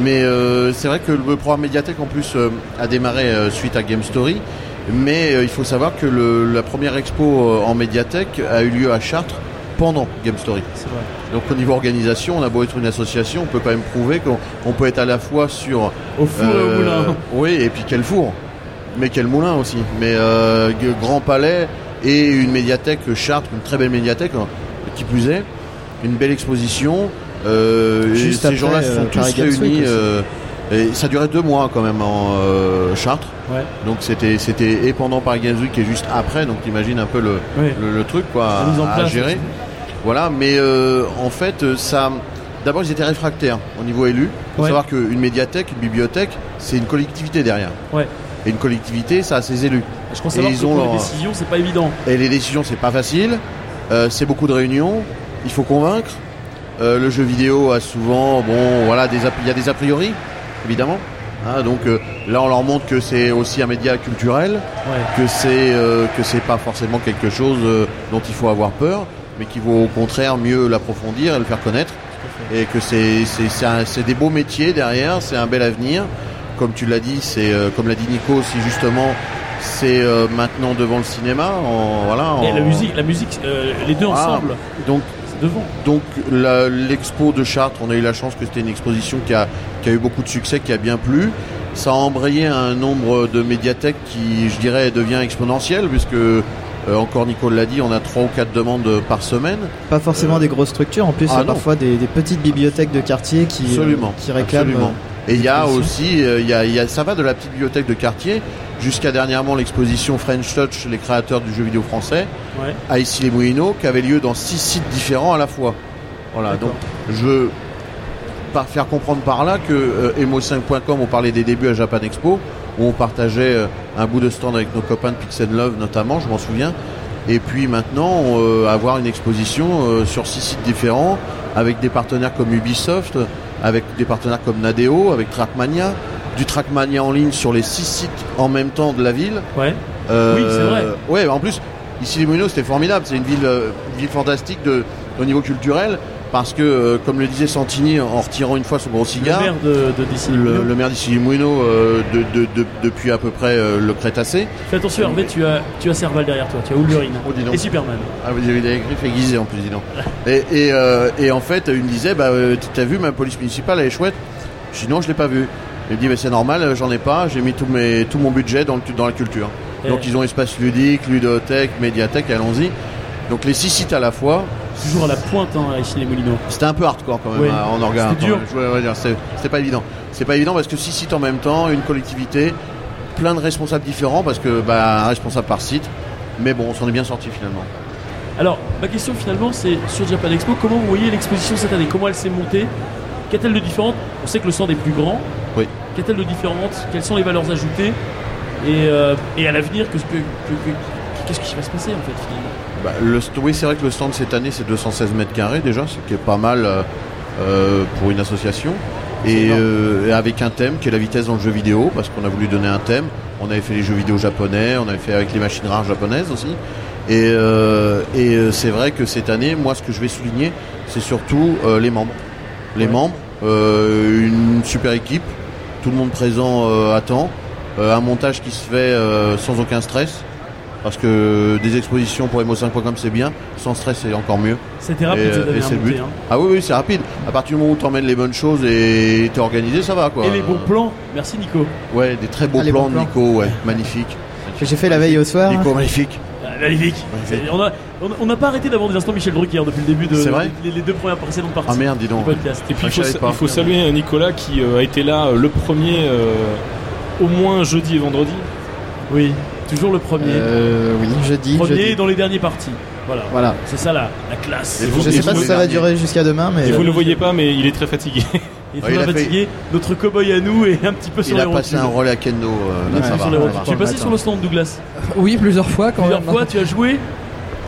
Mais euh, c'est vrai que le programme médiathèque en plus euh, a démarré euh, suite à Game Story. Mais euh, il faut savoir que le- la première expo euh, en médiathèque a eu lieu à Chartres pendant Game Story. C'est vrai. Donc au niveau organisation, on a beau être une association, on peut quand même prouver qu'on on peut être à la fois sur Au four et au euh, moulin. Oui, et puis quel four, mais quel moulin aussi. Mais euh, Grand Palais et une médiathèque Chartres, une très belle médiathèque, hein, qui plus est, une belle exposition. Euh, Juste ces gens-là se euh, sont tous Games Week réunis. euh, et ça durait deux mois quand même en euh, Chartres. Ouais. Donc c'était c'était et pendant Paris Games Week et juste après. Donc t'imagines un peu le, le, le truc quoi en à, à gérer. Voilà, mais euh, en fait, euh, ça. D'abord, ils étaient réfractaires au niveau élu. Il faut Ouais. savoir qu'une médiathèque, une bibliothèque, c'est une collectivité derrière. Ouais. Et une collectivité, ça a ses élus. Je crois savoir ils que ont pour leur- les décisions, c'est pas évident. Et les décisions, c'est pas facile. Euh, c'est beaucoup de réunions. Il faut convaincre. Euh, le jeu vidéo a souvent, bon, voilà, des a- il y a des a priori, évidemment. Hein, donc euh, là, on leur montre que c'est aussi un média culturel, Ouais. que c'est que c'est pas forcément quelque chose dont il faut avoir peur, mais qu'il vaut au contraire mieux l'approfondir et le faire connaître. Et que c'est c'est des beaux métiers derrière, c'est un bel avenir. Comme tu l'as dit, c'est comme l'a dit Nico aussi justement, c'est euh, maintenant devant le cinéma. En, voilà. Et en- la musique, la musique, euh, les deux Ah, ensemble, Donc c'est devant. donc la- l'expo de Chartres, on a eu la chance que c'était une exposition qui a, qui a eu beaucoup de succès, qui a bien plu. Ça a embrayé un nombre de médiathèques qui, je dirais, devient exponentiel, puisque, euh, encore Nicole l'a dit, on a trois ou quatre demandes par semaine. Pas forcément des grosses structures, en plus ah il y a non. parfois des, des petites bibliothèques de quartier qui, euh, Absolument. qui réclament. absolument. Et il y a aussi, euh, il y a, y a- ça va de la petite bibliothèque de quartier jusqu'à dernièrement l'exposition French Touch, les créateurs du jeu vidéo français, Ouais. à Issy-les-Moulineaux, qui avait lieu dans six sites différents à la fois. Voilà, donc je veux par- faire comprendre par là que euh, emo5.com, on parlait des débuts à Japan Expo, où on partageait euh, un bout de stand avec nos copains de Pixel Love notamment, je m'en souviens. Et puis maintenant, euh, avoir une exposition euh, sur six sites différents, avec des partenaires comme Ubisoft, avec des partenaires comme Nadeo, avec Trackmania, du Trackmania en ligne sur les six sites en même temps de la ville. Ouais. Euh, Oui, c'est vrai. Ouais, en plus, ici les Moulineaux, c'était formidable. C'est une ville, euh, une ville fantastique de, au niveau culturel, parce que, euh, comme le disait Santini en retirant une fois son gros Le cigare, maire de, de DC. le, le maire euh, de, de- de- depuis à peu près euh, le Crétacé. Fais attention, Hervé, tu as, tu as Serval derrière toi, tu as Wolverine. Oh. Et Superman. Ah, vous avez des griffes aiguisées en plus, dis donc. Et, et, euh, et en fait, il me disait, bah, euh, t'as vu ma police municipale, elle est chouette. Je dis non, je l'ai pas vue. Il me dit, mais c'est normal, euh, j'en ai pas, j'ai mis tout, mes, tout mon budget dans, le, dans la culture. Et Donc ils ont espace ludique, ludothèque, médiathèque, allons-y. Donc les six sites à la fois, Toujours à la pointe, hein, ici les Moulineaux. c'était un peu hardcore quand même Ouais. hein, en organe. C'était dur. Dire, c'est- C'était pas évident. C'est pas évident parce que six sites en même temps, une collectivité, plein de responsables différents parce que bah, un responsable par site. Mais bon, on s'en est bien sorti finalement. Alors, ma question finalement, c'est sur Japan Expo, comment vous voyez l'exposition cette année? Comment elle s'est montée? Qu'a-t-elle de différente? On sait que le stand est plus grand. Oui. Qu'a-t-elle de différente? Quelles sont les valeurs ajoutées? Et, euh, et à l'avenir, qu'est-ce que, que- que- qu'est-ce qui va se passer en fait finalement? Bah, le oui, c'est vrai que le stand cette année c'est 216 mètres carrés déjà, ce qui est pas mal euh, euh, pour une association. Et, euh, et avec un thème qui est la vitesse dans le jeu vidéo, parce qu'on a voulu donner un thème. On avait fait les jeux vidéo japonais, on avait fait avec les machines rares japonaises aussi. Et, euh, et c'est vrai que cette année, moi, ce que je vais souligner, c'est surtout euh, les membres. Les Ouais. membres, une super équipe, tout le monde présent à temps, un montage qui se fait sans aucun stress. Parce que des expositions pour mo5.com c'est bien, sans stress c'est encore mieux. C'était rapide Et, euh, et c'est le but. hein. Ah oui, oui, c'est rapide. À partir du moment où tu emmènes les bonnes choses et t'es organisé, ça va quoi. Et les bons plans, merci Nico. Ouais, des très beaux Ah, plans bons de plans. Nico, ouais, magnifique. Que j'ai fait la veille au soir. Nico, magnifique. Ah, magnifique. On n'a pas arrêté d'avoir des instants Michel Drucker depuis le début de vrai les, les deux premières précédentes parties Ah merde, dis donc. podcast. Et puis Ah, il faut, il saluer Nicolas qui euh, a été là euh, le premier, euh, au moins jeudi et vendredi. Oui, toujours le premier. Euh, oui, jeudi. premier jeudi. dans les dernières parties. Voilà. Voilà. C'est ça la, la classe. Et vous- Je sais pas vous, si ça va derniers. durer jusqu'à demain, mais Et vous euh, ne le voyez pas, mais il est très fatigué. Ouais, il tout a fait- fatigué, notre cow-boy à nous est un petit peu sur Il les a passé un rôle à Kendo, euh, là Ouais, ça va. va. Tu es passé sur le stand Douglas Oui, plusieurs fois quand Plusieurs même. fois, tu as joué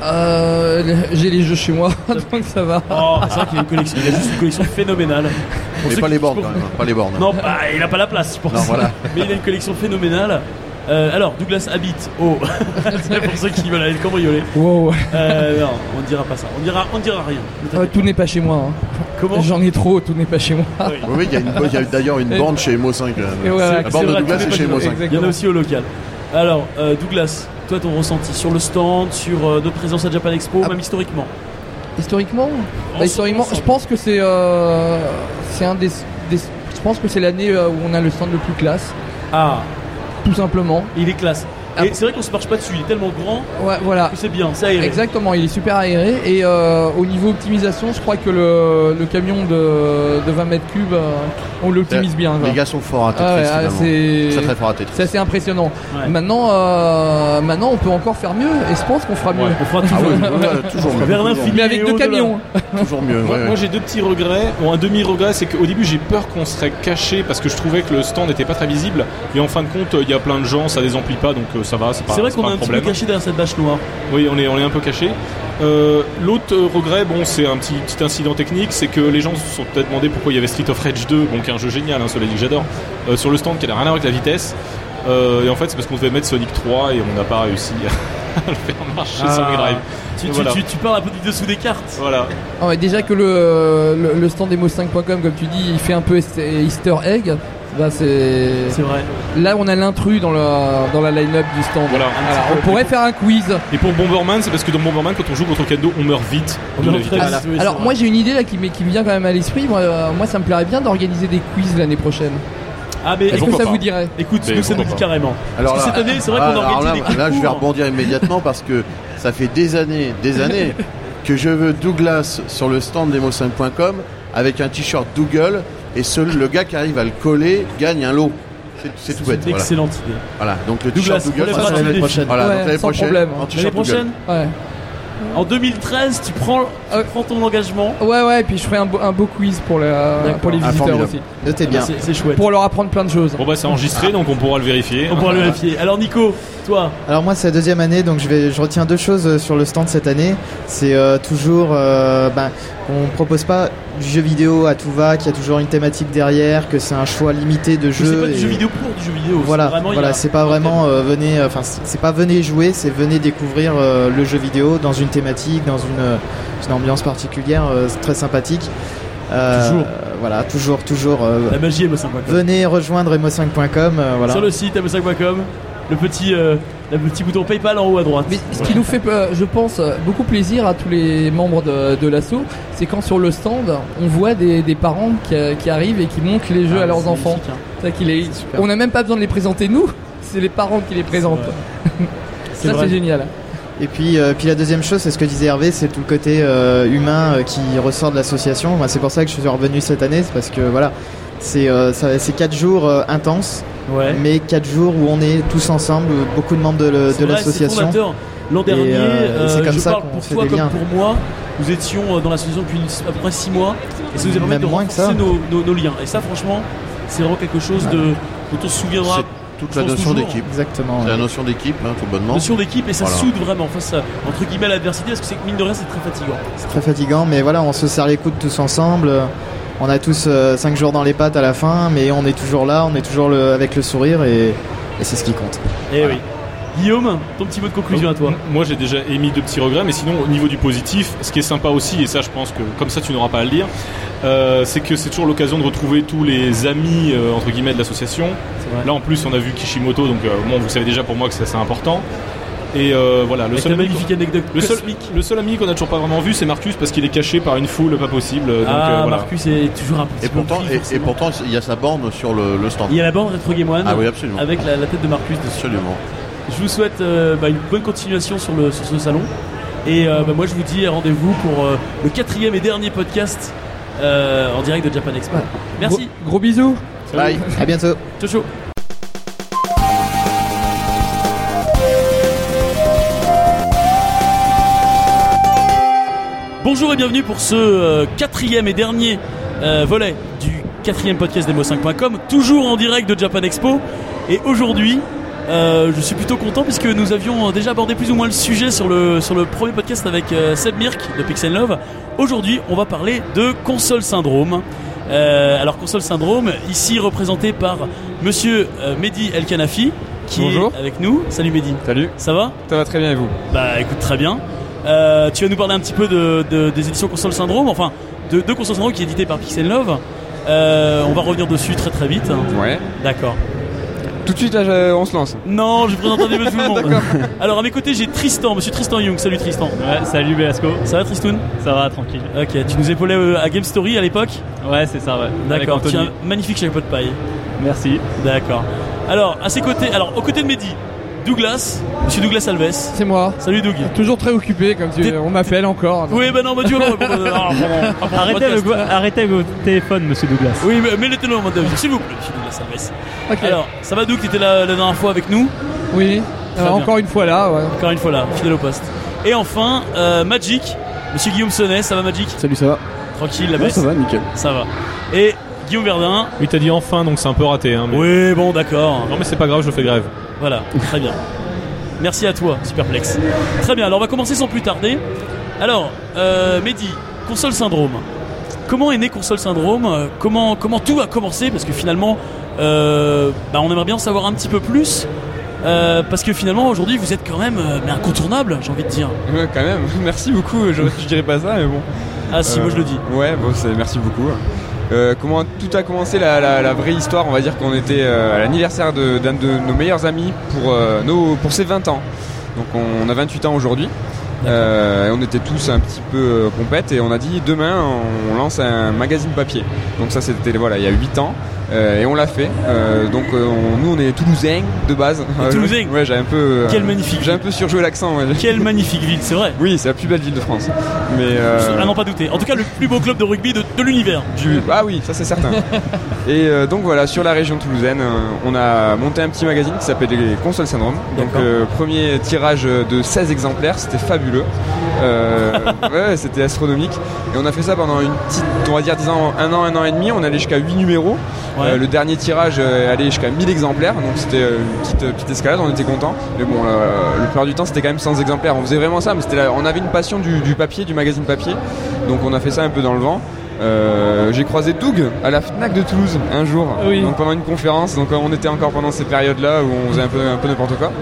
Euh, j'ai les jeux chez moi, donc ça va. Oh, c'est vrai qu'il a une collection. Il a juste une collection phénoménale. Pour Mais pas les bornes quand même, pas les bornes. Non, bah, il a pas la place, je pense. Non, voilà. Mais il a une collection phénoménale. Euh, alors, Douglas habite au. c'est pour ceux qui veulent aller le cambrioler. Wow. Euh, non, on ne dira pas ça. On dira, on dira rien. Ne Euh, t'inquiète tout n'est pas chez moi. hein. Comment J'en ai trop, tout n'est pas chez moi. Oui. Oui, oui, il y a, une- il y a d'ailleurs une borne chez Mo5. Et voilà, la borne de vrai, Douglas pas chez chez Mo5. Il y en a aussi au local. Alors, euh, Douglas, toi, ton ressenti sur le stand, sur euh, notre présence à Japan Expo, Ah. même historiquement Historiquement, En- bah, historiquement, je pense que c'est euh, c'est un des, des- je pense que c'est l'année euh, où on a le stand le plus classe, Ah, tout simplement. il est classe. Ah. Et c'est vrai qu'on se marche pas dessus, il est tellement grand Ouais, voilà. que c'est bien, c'est aéré. Exactement, il est super aéré et euh, au niveau optimisation, je crois que le, le camion de, de 20 mètres cubes, euh, on l'optimise bien. quoi. Les gars sont forts à Ah ouais, Tetris ah, finalement. c'est Très très forts à Tetris. c'est assez impressionnant. Ouais. Maintenant, euh, maintenant, on peut encore faire mieux et je pense qu'on fera mieux. Ouais, on fera Ah toujours, oui, toujours mieux. Vers toujours l'infini. Mais avec deux camions. Toujours mieux. Moi, ouais, moi, ouais. j'ai deux petits regrets. Bon, un demi-regret, c'est qu'au début j'ai peur qu'on serait caché parce que je trouvais que le stand n'était pas très visible. Et en fin de compte, il y a plein de gens, ça les emplit pas, donc euh, ça va, c'est pas, C'est vrai c'est qu'on est un un petit peu caché derrière cette bâche noire. Oui, on est, on est un peu caché. Euh, L'autre euh, regret, bon, c'est un petit, petit incident technique, c'est que les gens se sont peut-être demandé pourquoi il y avait Street of Rage 2, bon, qui est un jeu génial, hein, cela dit que j'adore, euh, sur le stand qui n'a rien à voir avec la vitesse. Euh, et en fait, c'est parce qu'on devait mettre Sonic 3 et on n'a pas réussi à le faire marcher Ah. sur Drive. Tu, tu, Voilà. tu, tu parles un peu du dessous des cartes. Voilà. Ah déjà que le, le, le stand demo5.com, comme tu dis, il fait un peu Easter egg. Bah c'est C'est vrai. là on a l'intrus dans, la line-up du stand. Voilà. Voilà, on pourrait faire un quiz. Et pour Bomberman, c'est parce que dans Bomberman, quand on joue contre Kendo, on meurt vite. On oui, c'est Alors moi j'ai une idée là qui, me vient quand même à l'esprit. Moi, euh, moi ça me plairait bien d'organiser des quiz l'année prochaine. Ah, mais Est-ce que pourquoi ça pas vous dirait écoute, Mais nous ça nous pourquoi dit pas. carrément. Alors Parce que là- cette année, c'est vrai ah, qu'on alors organise là, des là, je vais concours. rebondir immédiatement parce que ça fait des années, des années que je veux Douglas sur le stand demo5.com avec un t-shirt Dougal et seul le gars qui arrive à le coller gagne un lot. C'est- tout C'est bête. une Voilà. excellente idée. Voilà. Donc le Douglas, t-shirt Dougal, ça, l'année prochaine. Voilà. Ouais, donc l'année sans prochaine, problème. un L'année prochaine, Ouais. en 2013, tu prends, tu Ah. prends ton engagement. Ouais ouais, et puis je ferai un beau, un beau quiz pour, pour les Ah, visiteurs aussi. notez bien. C'est c'est chouette. Pour leur apprendre plein de choses. Bon, bah, c'est enregistré, donc on pourra le vérifier. On pourra le vérifier. Alors, Nico, toi, Alors moi c'est la deuxième année donc je vais je retiens deux choses euh, sur le stand cette année. C'est euh, toujours euh, ben, on propose pas du jeu vidéo à tout va, qu'il y a toujours une thématique derrière, que c'est un choix limité de c'est jeux. pas du et- jeu vidéo pour du jeu vidéo. c'est Voilà, vraiment, voilà, c'est pas vraiment euh, venez, enfin c'est c'est pas venez jouer, c'est venez découvrir euh, le jeu vidéo dans une thématique, dans une, euh, une ambiance particulière, euh, c'est très sympathique. Euh, Toujours. Voilà, toujours, toujours. euh, La magie emo5.com. venez rejoindre emo5.com, euh, voilà. Sur le site emo5.com, le petit, euh, le petit bouton PayPal en haut à droite. Mais ce qui nous fait, euh, je pense, euh, beaucoup plaisir à tous les membres de, de l'assaut, c'est quand sur le stand, on voit des, des parents qui, euh, qui arrivent et qui montrent les jeux Ah, à leurs enfants. hein. Ça qu'il est- Super. On n'a même pas besoin de les présenter nous, c'est les parents qui les présentent. C'est Ça c'est génial. Et puis, euh, puis la deuxième chose, c'est ce que disait Hervé, c'est tout le côté euh, humain euh, qui ressort de l'association. Moi, c'est pour ça que je suis revenu cette année, c'est parce que voilà, c'est euh, ça- c'est quatre jours euh, intenses Ouais. mais 4 jours où on est tous ensemble, beaucoup de membres de, l'association. L'an dernier, euh, euh, c'est comme je ça parle qu'on pour fait toi des comme liens. pour moi. Nous étions euh, dans l'association depuis à peu près 6 mois et ça nous a permis Même de renforcer ça. nos, nos- nos liens. Et ça, franchement, c'est vraiment quelque chose de, dont on se souviendra. C'est toute la notion d'équipe. Exactement. C'est la notion d'équipe, hein, tout bonnement. Notion d'équipe et ça Voilà. soude vraiment face à, entre guillemets l'adversité parce que c'est que mine de rien c'est très fatigant. C'est très fatigant, mais voilà, on se serre les coudes tous ensemble. On a tous 5 jours dans les pattes à la fin, mais on est toujours là, on est toujours le- avec le sourire et, et c'est ce qui compte. Eh oui. Guillaume, ton petit mot de conclusion à toi. Moi j'ai déjà émis de petits regrets, mais sinon au niveau du positif, ce qui est sympa aussi, et ça je pense que comme ça tu n'auras pas à le dire, euh, c'est que c'est toujours l'occasion de retrouver tous les amis euh, entre guillemets de l'association. Là en plus on a vu Kishimoto, donc euh, bon vous savez déjà pour moi que c'est assez important. Et euh, voilà, le seul, ami, magnifique anecdote le, seul, cosmique. le seul ami qu'on a toujours pas vraiment vu c'est Marcus parce qu'il est caché par une foule pas possible. Donc, ah, euh, voilà. Marcus est toujours un petit Et peu pourtant, pris, et, et forcément. pourtant, il y a sa borne sur le, le stand. il y a la bande Retro Game One Ah oui, absolument. avec la, la tête de Marcus dessus. Absolument. Je vous souhaite euh, bah, une bonne continuation sur, le, sur ce salon. Et euh, bah, moi, je vous dis rendez-vous pour euh, le quatrième et dernier podcast euh, en direct de Japan Expo. Merci. Gros, gros bisous. Bye. À bientôt. Ciao, ciao. Bonjour et bienvenue pour ce euh, quatrième et dernier euh, volet du quatrième podcast d'Emo5.com, toujours en direct de Japan Expo. Et aujourd'hui, euh, je suis plutôt content puisque nous avions déjà abordé plus ou moins le sujet sur le, sur le premier podcast avec Seb Mirk de Pixel Love. Aujourd'hui, on va parler de console syndrome. Alors console syndrome, ici représenté par Monsieur Mehdi El Kanafi, qui Bonjour. est avec nous. Salut Mehdi. Salut, Ça va? Ça va très bien et vous? Bah écoute très bien. Euh, tu vas nous parler un petit peu de, de- des éditions Console Syndrome, enfin de, de Console Syndrome qui est édité par Pixel Love. Euh, on va revenir dessus très très vite. Ouais. D'accord. Tout de suite là, je- on se lance. Non, je présente un peu tout le monde. Alors à mes côtés j'ai Tristan, Monsieur Tristan Young. Salut Tristan. Ouais, salut Belasco, Ça va Tristoun? Ça va tranquille. Ok, tu nous épaulais euh, à Game Story à l'époque? Ouais, c'est ça, ouais. Avec D'accord. Anthony. un magnifique chapeau de paille. Merci. D'accord. Alors à ses côtés, alors aux côtés de Mehdi, Douglas, Monsieur Douglas Alves. C'est moi. Salut Doug. Toujours très occupé, comme tu, on m'appelle encore. Oui, bah non, bah tu vas pardon, Arrêtez, le- arrêtez vos téléphones, monsieur Douglas. Oui, mais mettez-le en mode s'il vous plaît, monsieur Douglas Alves. Ok. Alors, ça va Doug, t'étais là la dernière fois avec nous, oui. Euh, encore une fois là. ouais. encore une fois là, fidèle au poste. Et enfin, euh, Magic, monsieur Guillaume Sonnet, ça va Magic Salut, ça va Tranquille, la Ouais, baisse Ça va, nickel. Ça va. Et Guillaume Verdun, Oui t'as dit enfin donc c'est un peu raté. Hein, mais- oui, bon, d'accord. Non mais c'est pas grave, je fais grève. Voilà, très bien. Merci à toi, Superplex. Très bien, alors on va commencer sans plus tarder. Alors, euh, Mehdi, console syndrome. Comment est né console syndrome Euh, comment, comment tout a commencé Parce que finalement, euh, bah, on aimerait bien en savoir un petit peu plus. Euh, parce que finalement, aujourd'hui, vous êtes quand même mais incontournable, j'ai envie de dire. Ouais, quand même, merci beaucoup. Je, je dirais pas ça, mais bon. Ah si, moi je le dis. Ouais, bon, c'est merci beaucoup. Euh, comment tout a commencé la, la- la vraie histoire On va dire qu'on était euh, à l'anniversaire de- d'un de, nos meilleurs amis pour euh, nos pour ses 20 ans. Donc on, a 28 ans aujourd'hui. Euh, et on était tous un petit peu compètes et on a dit demain on lance un magazine papier. Donc ça c'était voilà il y a 8 ans Euh, et on l'a fait. Euh, donc euh, on- nous on est toulousains de base. Et Toulousains Ouais j'ai un peu euh, Quel magnifique j'ai un peu surjoué l'accent. ouais. Quelle magnifique ville, c'est vrai. Oui c'est la plus belle ville de France. Mais À n'en pas douter. En tout cas, le plus beau club de rugby de, de l'univers. du- Ah oui, ça c'est certain. et donc voilà, sur la région toulousaine, on a monté un petit magazine qui s'appelle les Consoles Syndrome. Donc premier tirage de 16 exemplaires, c'était fabuleux. Euh, ouais, c'était astronomique. Et on a fait ça pendant une petite, on va dire, disons un an, un an et demi. On allait jusqu'à 8 numéros. Ouais. Euh, le dernier tirage euh, allait jusqu'à 1000 exemplaires. Donc c'était une petite, petite escalade, on était content. Mais bon, le plupart du temps, c'était quand même 100 exemplaires. On faisait vraiment ça, mais c'était on avait une passion du, du papier, du magazine papier. Donc on a fait ça un peu dans le vent. Euh, j'ai croisé Doug à la Fnac de Toulouse un jour, Oui. donc pendant une conférence. Donc on était encore pendant ces périodes-là où on faisait un peu, un peu n'importe quoi.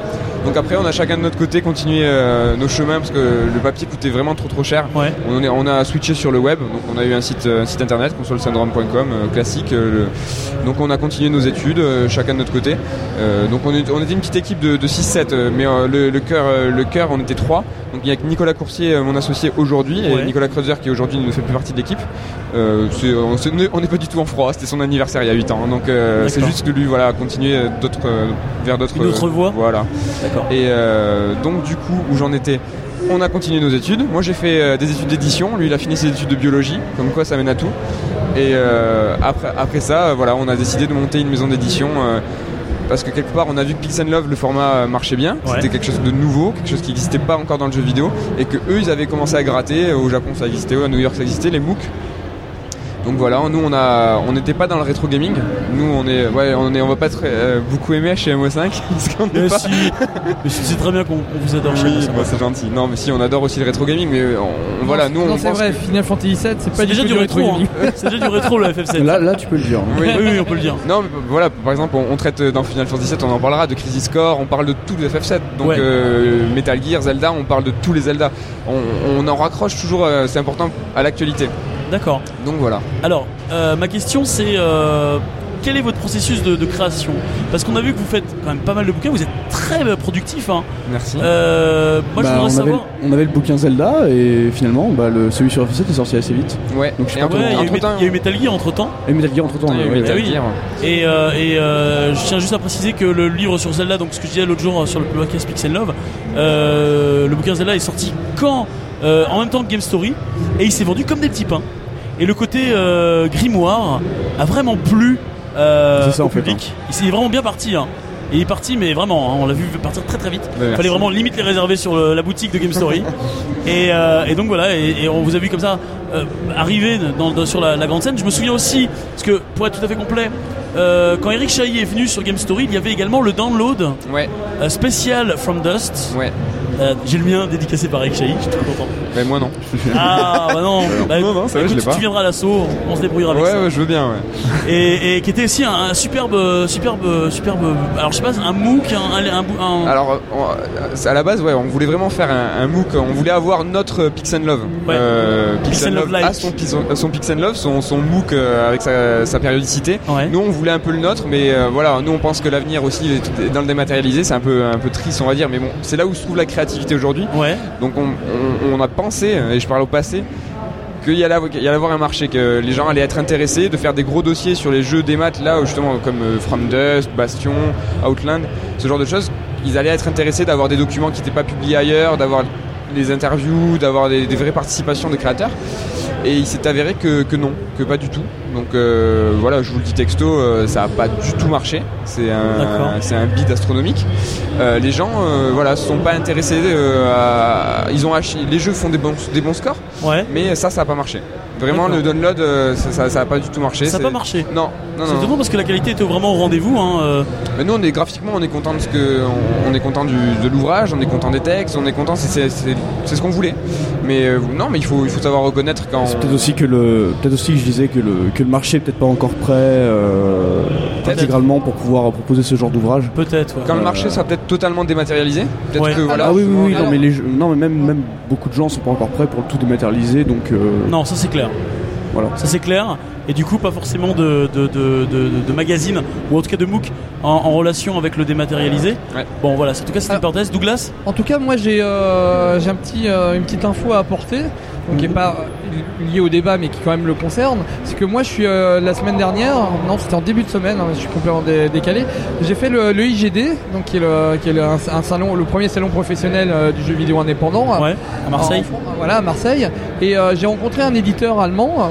Donc après, on a chacun de notre côté continué euh, nos chemins parce que le papier coûtait vraiment trop trop cher. Ouais. On, est- on a switché sur le web, donc on a eu un site, euh, un site internet, consolesyndrome.com, euh, classique. euh, le- donc on a continué nos études, chacun de notre côté. Donc on, est- on était une petite équipe de, de 6-7, euh, mais le, le cœur, le cœur, on était trois. Donc il y a que Nicolas Coursier, euh, mon associé aujourd'hui, Ouais. et Nicolas Kreuzer qui aujourd'hui ne fait plus partie de l'équipe. Euh, on n'est pas du tout en froid, c'était son anniversaire il y a 8 ans. Donc euh, c'est juste que lui voilà, a continué euh, d'autres, vers d'autres Une autre euh, voie. Voilà. Et donc du coup, où j'en étais, on a continué nos études. Moi j'ai fait des études d'édition, lui il a fini ses études de biologie, comme quoi ça mène à tout. Et après, après ça, voilà, on a décidé de monter une maison d'édition. Parce que quelque part on a vu que Pix and Love le format euh, marchait bien, Ouais. c'était quelque chose de nouveau, quelque chose qui n'existait pas encore dans le jeu vidéo et que eux ils avaient commencé à gratter, au Japon ça existait, à New York ça existait, les MOOC. Donc voilà, nous on a, on n'était pas dans le rétro gaming. Nous on est, ouais, on est, on va pas très, euh, beaucoup aimer chez MO5 parce qu'on Mais n'est pas. si, mais si, c'est très bien qu'on vous adore chez Oui, nous. bah, c'est gentil. Non, mais si, on adore aussi le rétro gaming, mais on- voilà, nous on non, c'est pense vrai, que- Final Fantasy VII, c'est pas C'est du déjà du rétro. hein. C'est déjà du rétro le FF7. Là, là, tu peux le dire. Oui. Oui, oui, on peut le dire. Non, mais voilà, par exemple, on, on traite euh, dans Final Fantasy VII, on en parlera de Crisis Core, on parle de tout le FF7. Donc, Ouais. euh, Metal Gear, Zelda, on parle de tous les Zelda. On, on en raccroche toujours, euh, c'est important, à l'actualité. D'accord. Donc voilà. Alors, euh, ma question c'est euh, quel est votre processus de, de création? Parce qu'on a vu que vous faites quand même pas mal de bouquins, vous êtes très euh, productif. Hein. Merci. Euh, moi, Bah, je voudrais on, avait, savoir. on avait le bouquin Zelda et finalement, bah, le, celui sur FF7 est sorti assez vite. ouais. donc je suis Ouais, il y, eu il y a eu Metal Gear entre temps. Et Metal Gear entre temps. il y a eu ouais. Metal oui. Gear. Et, euh, et euh, je tiens juste à préciser que le livre sur Zelda, donc ce que je disais l'autre jour sur le podcast Pixel Love, euh, le bouquin Zelda est sorti quand? Euh, En même temps que Game Story, et il s'est vendu comme des petits pains. Et le côté euh, grimoire a vraiment plu euh, C'est ça, au en fait, public. Il s'est vraiment bien parti. Hein. Il est parti, mais vraiment, hein, on l'a vu partir très très vite. Merci. Fallait vraiment limite les réserver sur le- la boutique de Game Story. et, euh, et donc voilà, et, et on vous a vu comme ça euh, arriver dans, dans- sur la, la grande scène. Je me souviens aussi, parce que pour être tout à fait complet, euh, quand Eric Chahi est venu sur Game Story, il y avait également le download Ouais, euh, spécial From Dust. ouais. Euh, J'ai le mien dédicacé par Eric Chahi, je suis très content. Mais moi non. Ah bah non, Bah, Non, non, vrai, je écoute, pas. tu viendras à l'assaut, on se débrouillera avec Ouais, ça. ouais, je veux bien, ouais. Et, et qui était aussi un, un superbe, superbe, superbe. Alors je sais pas, un MOOC, un, un, Alors, on- à la base, ouais, on voulait vraiment faire un, MOOC. On voulait avoir notre Pix and Love. Ouais. Euh, Pix Pix and Love Love a son, Pix- son Pix and Love, son, son MOOC euh, avec sa, sa périodicité. Ouais. Nous, on voulait un peu le nôtre, mais euh, voilà, nous, on pense que l'avenir aussi est dans le dématérialisé. C'est un peu, un peu triste, on va dire, mais bon, c'est là où se trouve la créativité aujourd'hui. Ouais. Donc, on, on- on a pensé, et je parle au passé, qu'il y allait y avoir un marché, que les gens allaient être intéressés de faire des gros dossiers sur les jeux des maths, là, justement, comme euh, From Dust, Bastion, Outland, ce genre de choses. Ils allaient être intéressés d'avoir des documents qui n'étaient pas publiés ailleurs, d'avoir des interviews, d'avoir des, des vraies participations des créateurs. Et il s'est avéré que, que non, que pas du tout. Donc euh, voilà, je vous le dis texto, euh, ça n'a pas du tout marché. C'est un, c'est un bid astronomique. Euh, les gens, euh, voilà, sont pas intéressés. euh, à- ils ont acheté, les jeux font des bons, des bons scores, Ouais. mais ça, ça n'a pas marché. Vraiment, le download, euh, ça, ça, ça a pas du tout marché. Ça n'a C'est- pas marché. Non, non, C'est étonnant parce que la qualité était vraiment au rendez-vous. Hein. euh. Mais nous, on est graphiquement, on est content de ce que, on, on est content du, de l'ouvrage, on est content des textes, on est content, c'est, ce qu'on voulait. Mais euh, non, mais il faut, il faut savoir reconnaître quand. C'est peut-être aussi que le, peut-être aussi que je disais que le, que le marché est peut-être pas encore prêt euh, intégralement pour pouvoir proposer ce genre d'ouvrage. Peut-être. ouais. Quand le marché sera peut-être totalement dématérialisé, peut-être Ouais. que voilà. ah oui, oui, oui, non, mais les jeux- non, mais même, même beaucoup de gens sont pas encore prêts pour le tout dématérialiser, donc euh, Non, ça c'est clair. voilà. Ça c'est clair. Et du coup, pas forcément de, de, de, de, de magazine, ou en tout cas de MOOC, en, en relation avec le dématérialisé. Ouais. Bon voilà, en tout cas c'était une parenthèse. Douglas? En tout cas, moi j'ai euh, j'ai un petit, euh, une petite info à apporter, donc qui n'est pas euh, liée au débat mais qui quand même le concerne. C'est que moi je suis euh, la semaine dernière, non c'était en début de semaine, hein, je suis complètement dé- décalé. J'ai fait le, le IGD, donc qui est, le, qui est le- un, un salon, le premier salon professionnel euh, du jeu vidéo indépendant. Ouais, à Marseille. En- voilà, à Marseille. Et euh, j'ai rencontré un éditeur allemand euh,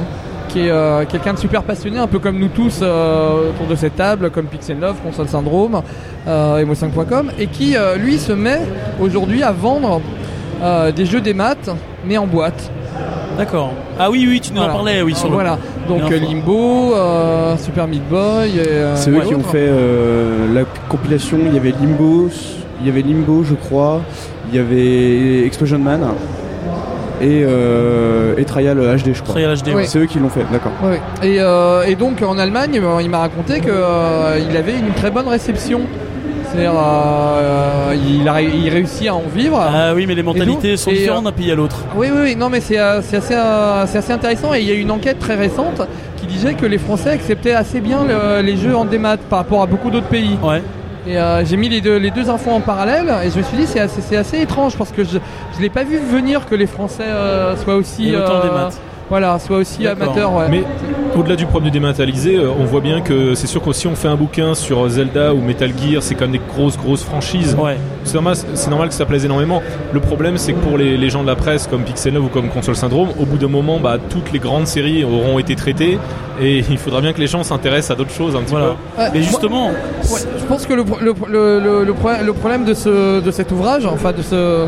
qui est euh, quelqu'un de super passionné, un peu comme nous tous euh, autour de cette table, comme Pixel Love, Console Syndrome, euh, Emo5.com, et qui euh, lui se met aujourd'hui à vendre euh, des jeux des maths, mais en boîte. D'accord. Ah oui, oui, tu nous Voilà. en parlais, oui, sur le. Voilà. Donc euh. Limbo, euh, Super Meat Boy. et, euh, C'est eux qui ont fait euh, la compilation. Il y avait Limbo, il y avait Limbo, je crois. Il y avait Explosion Man et, euh, et Trial HD, je crois. Trial HD. Oui. ouais. C'est eux qui l'ont fait, d'accord. Ouais. Et, euh, et donc en Allemagne, euh, il m'a raconté qu'il avait une très bonne réception. C'est-à-dire, euh, il, a, il réussit à en vivre. Ah oui, mais les mentalités sont différentes euh, d'un pays à l'autre. Oui, oui, oui, non, mais c'est euh, c'est assez, euh, c'est assez intéressant. Et il y a une enquête très récente qui disait que les Français acceptaient assez bien le- les jeux en démat par rapport à beaucoup d'autres pays. Ouais. Et euh, j'ai mis les deux, les deux infos en parallèle et je me suis dit c'est assez, c'est assez étrange parce que je ne l'ai pas vu venir que les Français euh, soient aussi Et autant euh, des maths. Voilà, soit aussi amateur. Ouais. Mais au-delà du problème du dématérialisé, euh, on voit bien que c'est sûr que si on fait un bouquin sur Zelda ou Metal Gear, c'est quand même des grosses grosses franchises. Ouais. C'est normal, c'est normal que ça plaise énormément. Le problème, c'est que pour les, les gens de la presse comme Pixel 9 ou comme Console Syndrome, au bout d'un moment, bah, toutes les grandes séries auront été traitées et il faudra bien que les gens s'intéressent à d'autres choses un petit Voilà. Ouais, Mais moi- justement, Ouais, je pense que le, le, le, le, le pro- le problème de, ce, de cet ouvrage, enfin de ce,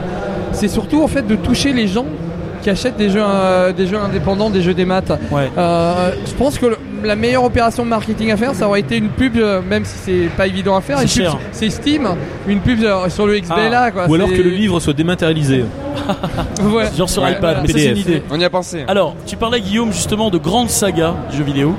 c'est surtout en fait de toucher les gens qui achètent des jeux, euh, des jeux indépendants, des jeux des maths. ouais. Euh, je pense que le- la meilleure opération de marketing à faire, ça aurait été une pub, euh, même si c'est pas évident à faire. C'est Steam, une pub sur le XBLA. Quoi. peu. Ou alors que le livre soit dématérialisé. Ouais. Genre sur Ouais, iPad, voilà. mais ça c'est une PDF. idée. On y a pensé. Alors, tu parlais Guillaume justement de grandes sagas de jeux vidéo.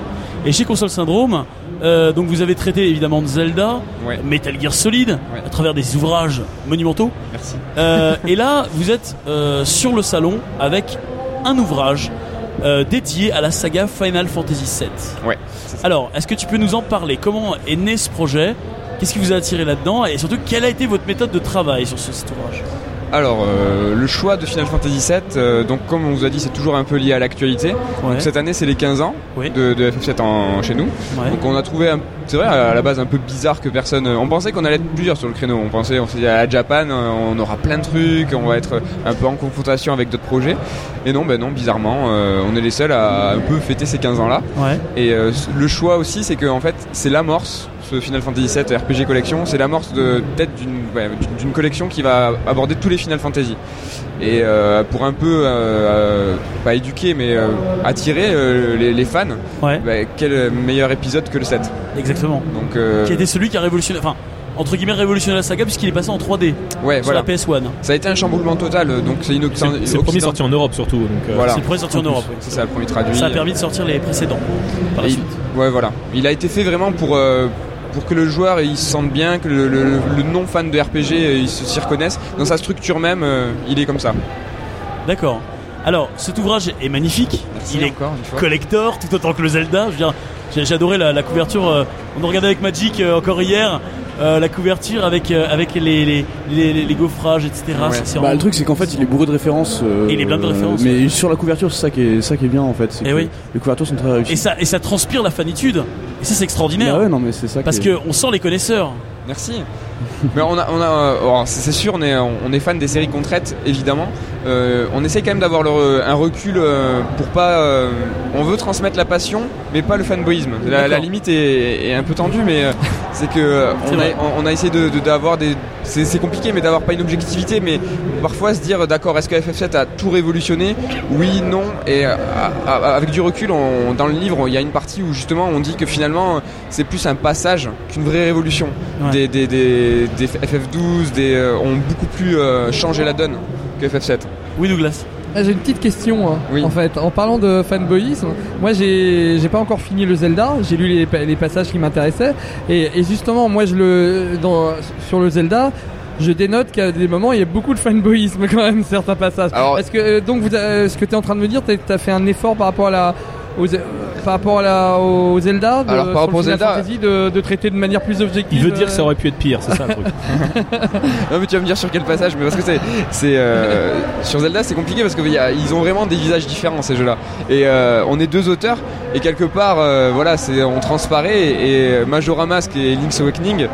Et chez Console Syndrome, euh, donc vous avez traité évidemment de Zelda, Ouais. Metal Gear Solid, Ouais. à travers des ouvrages monumentaux. Merci. Euh, et là, vous êtes euh, sur le salon avec un ouvrage dédié à la saga Final Fantasy VII. Ouais. Alors, est-ce que tu peux nous en parler? Comment est né ce projet? Qu'est-ce qui vous a attiré là-dedans? Et surtout, quelle a été votre méthode de travail sur ce, cet ouvrage? Alors, euh, le choix de Final Fantasy VII, euh, donc comme on vous a dit, c'est toujours un peu lié à l'actualité. Ouais. Donc cette année, c'est les 15 ans Oui. de, de FF7 en, chez nous. Ouais. Donc on a trouvé, c'est vrai, à la base un peu bizarre que personne. On pensait qu'on allait être plusieurs sur le créneau. On pensait, on s'est dit à Japan, on aura plein de trucs, on va être un peu en confrontation avec d'autres projets. Et non, ben non, bizarrement, euh, on est les seuls à un peu fêter ces 15 ans-là. Ouais. Et le choix aussi, c'est que en fait, c'est l'amorce. Ce Final Fantasy VII RPG Collection, c'est l'amorce de peut-être d'une ouais, collection qui va aborder tous les Final Fantasy. Et euh, pour un peu, euh, euh, pas éduquer, mais euh, attirer euh, les, les fans, Ouais. bah, quel meilleur épisode que le 7 Exactement. Donc, euh, Qui était celui qui a révolutionné, enfin, entre guillemets révolutionné la saga puisqu'il est passé en 3D ouais, sur voilà. la PS1. Ça a été un chamboulement total. Donc c'est une C'est c'est le premier sorti en Europe surtout. Euh, Voilà. C'est le premier sorti en Europe. oui. C'est ça le premier traduit. Ça a permis de sortir les précédents par la Et il- suite. Ouais, voilà. Il a été fait vraiment pour, euh, pour que le joueur il se sente bien, que le, le- le non-fan de RPG euh, il s'y reconnaisse. Dans sa structure même, euh, il est comme ça. D'accord. Alors, cet ouvrage est magnifique. Merci il est encore collector tout autant que le Zelda. Je veux dire, j'ai adoré la, la couverture. euh, on a regardé avec Magic encore hier. Euh, la couverture avec euh, avec les les, les, les- les gaufrages etc. Ouais. Ça, c'est Bah, le truc c'est qu'en fait il est bourré de références. euh, Il est plein de références, Mais sur la couverture c'est ça qui est ça qui est bien en fait. c'est Eh oui. Les couvertures sont très réussies. et ça et ça transpire la fanitude. Et ça c'est extraordinaire Bah ouais non mais c'est ça. parce qui est- que on sent les connaisseurs. Merci. Mais on a, on a, euh, oh, c'est sûr, on est, on est fan des séries qu'on traite, évidemment. Euh, on essaie quand même d'avoir un recul euh, pour pas. euh, on veut transmettre la passion, mais pas le fanboyisme. La, limite est, est un peu tendue, mais c'est que on a, on, a essayé de de- d'avoir des. C'est compliqué, mais d'avoir pas une objectivité, mais parfois se dire, d'accord, est-ce que FF7 a tout révolutionné? Oui, non. Et à- à- avec du recul, on- dans le livre, il y a une partie où justement on dit que finalement c'est plus un passage qu'une vraie révolution Ouais. des, des, des, des FF12 des, euh, ont beaucoup plus euh, changé la donne que FF7. Oui Douglas. Ah, J'ai une petite question hein, Oui. en fait. En parlant de fanboyisme, moi j'ai j'ai pas encore fini le Zelda, j'ai lu les, pa- les passages qui m'intéressaient et, et justement moi je le dans, sur le Zelda je dénote qu'à des moments il y a beaucoup de fanboyisme quand même certains passages. Alors- Est-ce que euh, donc vous, ce que tu es en train de me dire, tu as fait un effort par rapport à la aux, par rapport à la, au Zelda, de, Alors, par rapport au Zelda- Fantasy, de, de traiter de manière plus objective. Il veut dire que ça euh, aurait pu être pire, c'est ça le truc. Non mais tu vas me dire sur quel passage, mais parce que c'est, c'est euh, sur Zelda c'est compliqué parce qu'ils ont vraiment des visages différents ces jeux-là. Et euh, on est deux auteurs et quelque part euh, voilà c'est on transparaît et, et Majora Mask et Link's Awakening,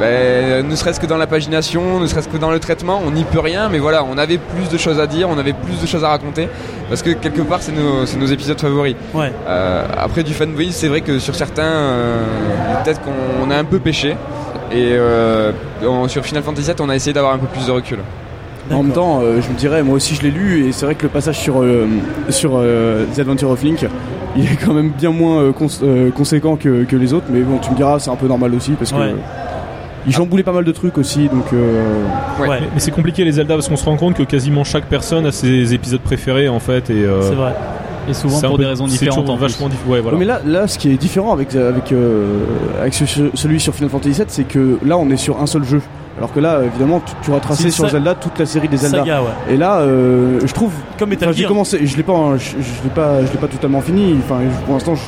ben, ne serait-ce que dans la pagination, ne serait-ce que dans le traitement, on n'y peut rien, mais voilà on avait plus de choses à dire, on avait plus de choses à raconter parce que quelque part c'est nos, c'est nos épisodes favoris. Ouais. Euh, après du fanboy, c'est vrai que sur certains, euh, peut-être qu'on a un peu pêché. Et euh, on- sur Final Fantasy VII, on a essayé d'avoir un peu plus de recul. En même temps, euh, je me dirais, moi aussi je l'ai lu, et c'est vrai que le passage sur, euh, sur euh, The Adventure of Link, il est quand même bien moins euh, cons- euh, conséquent que, que les autres, mais bon, tu me diras, c'est un peu normal aussi, parce que Ouais. Il chamboulait pas mal de trucs aussi, donc euh, Ouais. Ouais. Mais, mais c'est compliqué les Zelda parce qu'on se rend compte que quasiment chaque personne a ses épisodes préférés en fait et euh, C'est vrai. Et souvent pour peu- des raisons différentes. en vachement diff- ouais, voilà. Ouais, mais là, là, ce qui est différent avec, avec, euh, avec ce- ce- celui sur Final Fantasy VII, c'est que là, on est sur un seul jeu. Alors que là, évidemment, tu, tu auras tracé C'est sur Zelda toute la série des Zelda. Saga ouais. Et là, euh, je trouve. Comme Metal Enfin, j'ai Gear. commencé, je l'ai pas, je, je l'ai pas, je l'ai pas totalement fini. Enfin, pour l'instant, je-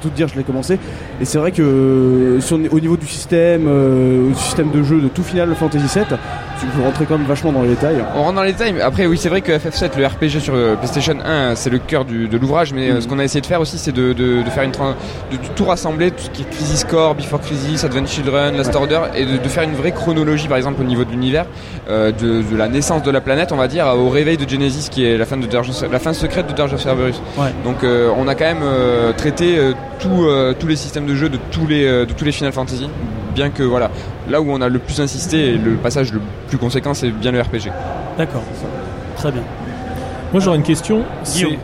tout dire, je l'ai commencé. Et c'est vrai que euh, au niveau du système, euh, du système de jeu de tout Final Fantasy VII, tu peux rentrer quand même vachement dans les détails. On rentre dans les détails, mais après oui c'est vrai que FF7, le RPG sur euh, PlayStation 1, c'est le cœur du- de l'ouvrage, mais euh, ce qu'on a essayé de faire aussi c'est de, de- de faire une de, de tout rassembler, tout ce qui est Crisis Core, Before Crisis, Advent Children, Last Order, et de, faire une vraie chronologie par exemple au niveau de l'univers, euh, de, la naissance de la planète on va dire au réveil de Genesis qui est la fin, de la fin secrète de Dirge of Cerberus. Ouais. Donc euh, on a quand même euh, traité tout, tous les systèmes de jeu de tous les, de tous les Final Fantasy, bien que voilà, là où on a le plus insisté et le passage le plus conséquent c'est bien le RPG. D'accord. Très bien. Moi j'aurais une question.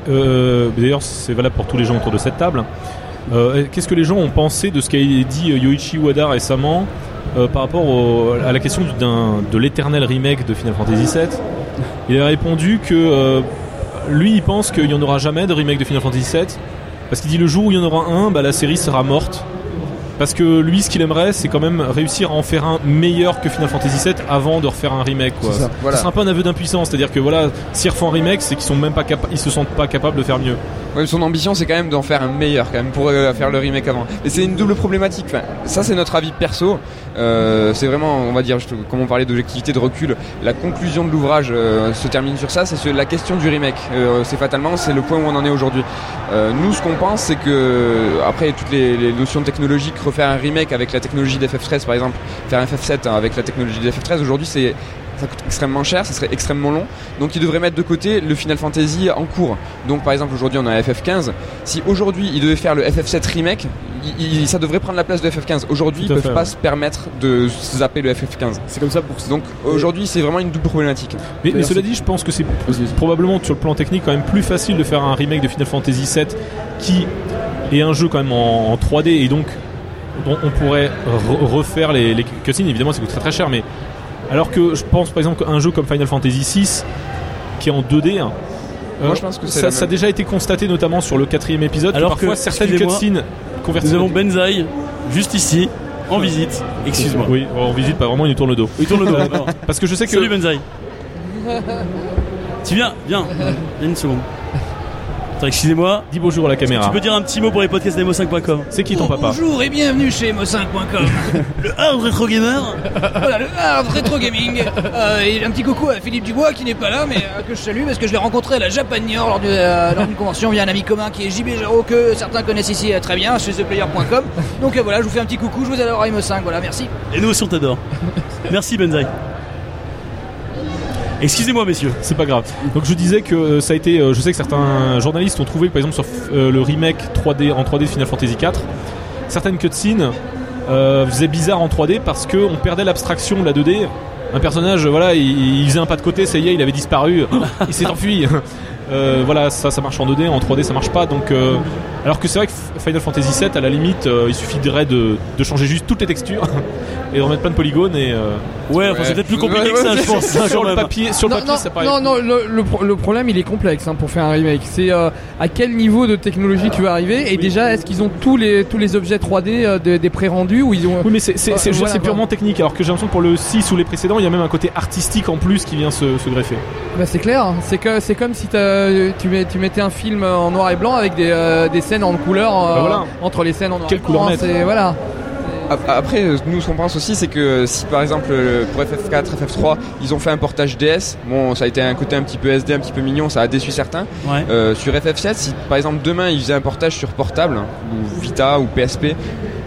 Euh, D'ailleurs c'est valable pour tous les gens autour de cette table. Euh, Qu'est-ce que les gens ont pensé de ce qu'a dit euh, Yoichi Wada récemment euh, par rapport au- à la question de l'éternel remake de Final Fantasy VII Il a répondu que euh, lui il pense qu'il n'y en aura jamais de remake de Final Fantasy VII parce qu'il dit le jour où il y en aura un, bah, la série sera morte. Parce que lui, ce qu'il aimerait, c'est quand même réussir à en faire un meilleur que Final Fantasy VII avant de refaire un remake. Quoi. Ça, voilà. Ce sera un peu un aveu d'impuissance, c'est-à-dire que voilà, s'ils refont un remake, c'est qu'ils sont même pas capa- ils se sentent pas capables de faire mieux. Son ambition c'est quand même d'en faire un meilleur quand même pour euh, faire le remake avant. Et c'est une double problématique. Ça c'est notre avis perso. Euh, c'est vraiment, on va dire, comme on parlait d'objectivité, de recul, la conclusion de l'ouvrage euh, se termine sur ça. C'est la question du remake. C'est fatalement, c'est le point où on en est aujourd'hui. Nous, ce qu'on pense, c'est que après toutes les, les notions technologiques, refaire un remake avec la technologie d'FF13 par exemple, faire un FF7 hein, avec la technologie d'FF13 aujourd'hui, c'est ça coûte extrêmement cher, ça serait extrêmement long. Donc ils devraient mettre de côté le Final Fantasy en cours. Donc par exemple aujourd'hui on a FF15. Si aujourd'hui ils devaient faire le FF7 remake, il- il- ça devrait prendre la place de FF15. Aujourd'hui ils peuvent fait, pas ouais. se permettre de zapper le FF15. C'est comme ça pour. Donc aujourd'hui c'est vraiment une double problématique. Mais, cela dit, je pense que c'est probablement sur le plan technique quand même plus facile de faire un remake de Final Fantasy VII qui est un jeu quand même en, en 3D et donc on pourrait re- refaire les, les cutscenes. Évidemment, ça coûte très très cher, mais alors que je pense par exemple qu'un jeu comme Final Fantasy VI qui est en 2D. hein, Moi, euh, je pense que c'est ça, a déjà été constaté notamment sur le quatrième épisode. que Alors parfois que, certaines excusez-moi, cutscenes converties. Nous avons Benzaï juste ici en visite. Excuse-moi. Oui, on visite pas vraiment, il nous tourne le dos. Il tourne le dos. d'accord. Parce que je sais que Salut Benzaï. Tu viens, viens. Viens une seconde. Attends, excusez-moi. dis bonjour à la caméra. Tu peux dire un petit mot pour les podcasts d'emo5.com C'est qui ton papa Bonjour et bienvenue chez mo5.com. Le hard rétro gamer voilà, le hard rétro gaming. Euh, et un petit coucou à Philippe Dubois qui n'est pas là, mais euh, que je salue parce que je l'ai rencontré à la Japanior lors, euh, lors d'une convention via un ami commun qui est JB Jaro que certains connaissent ici euh, très bien chez theplayer.com. Donc euh, voilà, je vous fais un petit coucou, je vous adore à Mo5. Voilà, merci. Et nous aussi on t'adore. Merci Benzaï. Excusez-moi messieurs. C'est pas grave. Donc je disais que euh, ça a été. euh, je sais que certains journalistes ont trouvé, par exemple, sur euh, le remake 3D en 3D de Final Fantasy 4, certaines cutscenes faisaient bizarre en 3D parce que on perdait l'abstraction de la 2D. Un personnage, voilà, il, faisait un pas de côté, ça y est, il avait disparu, il s'est enfui. Voilà, ça, ça marche en 2D, en 3D, ça marche pas. Donc, alors que c'est vrai que Final Fantasy 7, à la limite, euh, il suffirait de, de changer juste toutes les textures et de remettre plein de polygones et euh, Ouais, enfin c'est peut-être plus compliqué Ouais, que ça, ouais, je pense. hein, sur le papier, sur le non, papier, non, ça paraît. non, non, le, le pro- le problème il est complexe hein, pour faire un remake. C'est euh, à quel niveau de technologie tu vas arriver et déjà est-ce qu'ils ont tous les tous les objets 3D euh, des, des pré-rendus ou ils ont Oui, mais c'est c'est- Euh, c'est- je veux dire, voilà, c'est purement technique. Alors que j'ai l'impression que pour le 6 ou les précédents, il y a même un côté artistique en plus qui vient se, se greffer. Bah, c'est clair, c'est que c'est comme si tu, mettais un film en noir et blanc avec des, euh, des scènes en couleur euh, Bah voilà. entre les scènes en noir Quelle et couleur C'est voilà. Ap- Après, nous, ce qu'on pense aussi, c'est que si par exemple pour FF4, FF3, ils ont fait un portage DS, bon, ça a été un côté un petit peu SD, un petit peu mignon, ça a déçu certains. Ouais. Euh, sur FF7, si par exemple demain ils faisaient un portage sur portable, ou Vita ou PSP,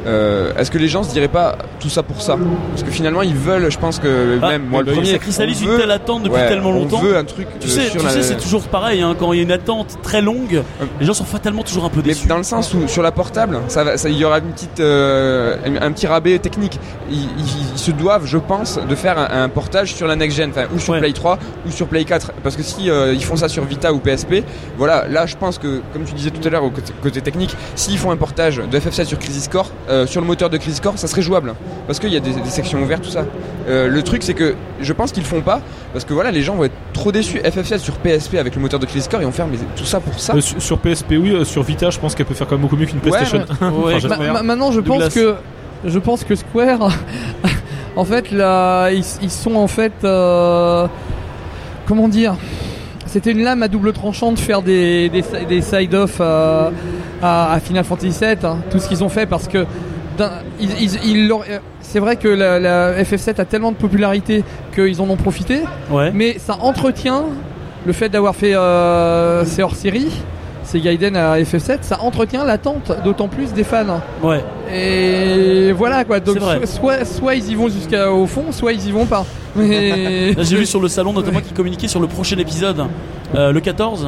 euh, est-ce que les gens se diraient pas tout ça pour ça Parce que finalement ils veulent, je pense que Ah, même moi le bah, premier, ça cristallise on une veut- telle attente depuis ouais, tellement longtemps. On veut un truc Tu sais, sur tu la- sais, c'est toujours pareil, hein, quand il y a une attente très longue, les gens sont fatalement toujours un peu Mais déçus. dans le sens où sur la portable, ça, va- ça- il y aura une petite, euh, un, petit rabais technique. Ils, se doivent, je pense, de faire un, un portage sur la next gen, ou sur Ouais. Play 3 ou sur Play 4, parce que si euh, ils font ça sur Vita ou PSP, voilà, là je pense que, comme tu disais tout à l'heure au côté, côté technique, s'ils font un portage de FF7 sur Crisis Core, euh, sur le moteur de Crisis Core, ça serait jouable, parce qu'il y a des, des sections ouvertes, tout ça. Euh, le truc c'est que je pense qu'ils font pas, parce que voilà, les gens vont être trop déçus. FF7 sur PSP avec le moteur de Crisis Core, ils vont faire mais tout ça pour ça. Euh, sur, sur PSP, oui, euh, sur Vita, je pense qu'elle peut faire quand même beaucoup mieux qu'une PlayStation. Ouais. Enfin, Ouais. j'espère. Ma- ma- maintenant, je Douglas. pense que je pense que Square, en fait, là, ils, ils sont en fait, euh, comment dire, c'était une lame à double tranchant de faire des des, des side off à, à Final Fantasy VII, hein, tout ce qu'ils ont fait parce que c'est vrai que la, la FF7 a tellement de popularité qu'ils en ont profité, Ouais. mais ça entretient le fait d'avoir fait euh, ces hors-série, ces Gaiden à FF7, ça entretient l'attente d'autant plus des fans. Ouais. Et voilà quoi, donc C'est so- soit, soit ils y vont jusqu'au fond, soit ils y vont pas. Mais... J'ai vu sur le salon notamment qui communiquait sur le prochain épisode, euh, le 14.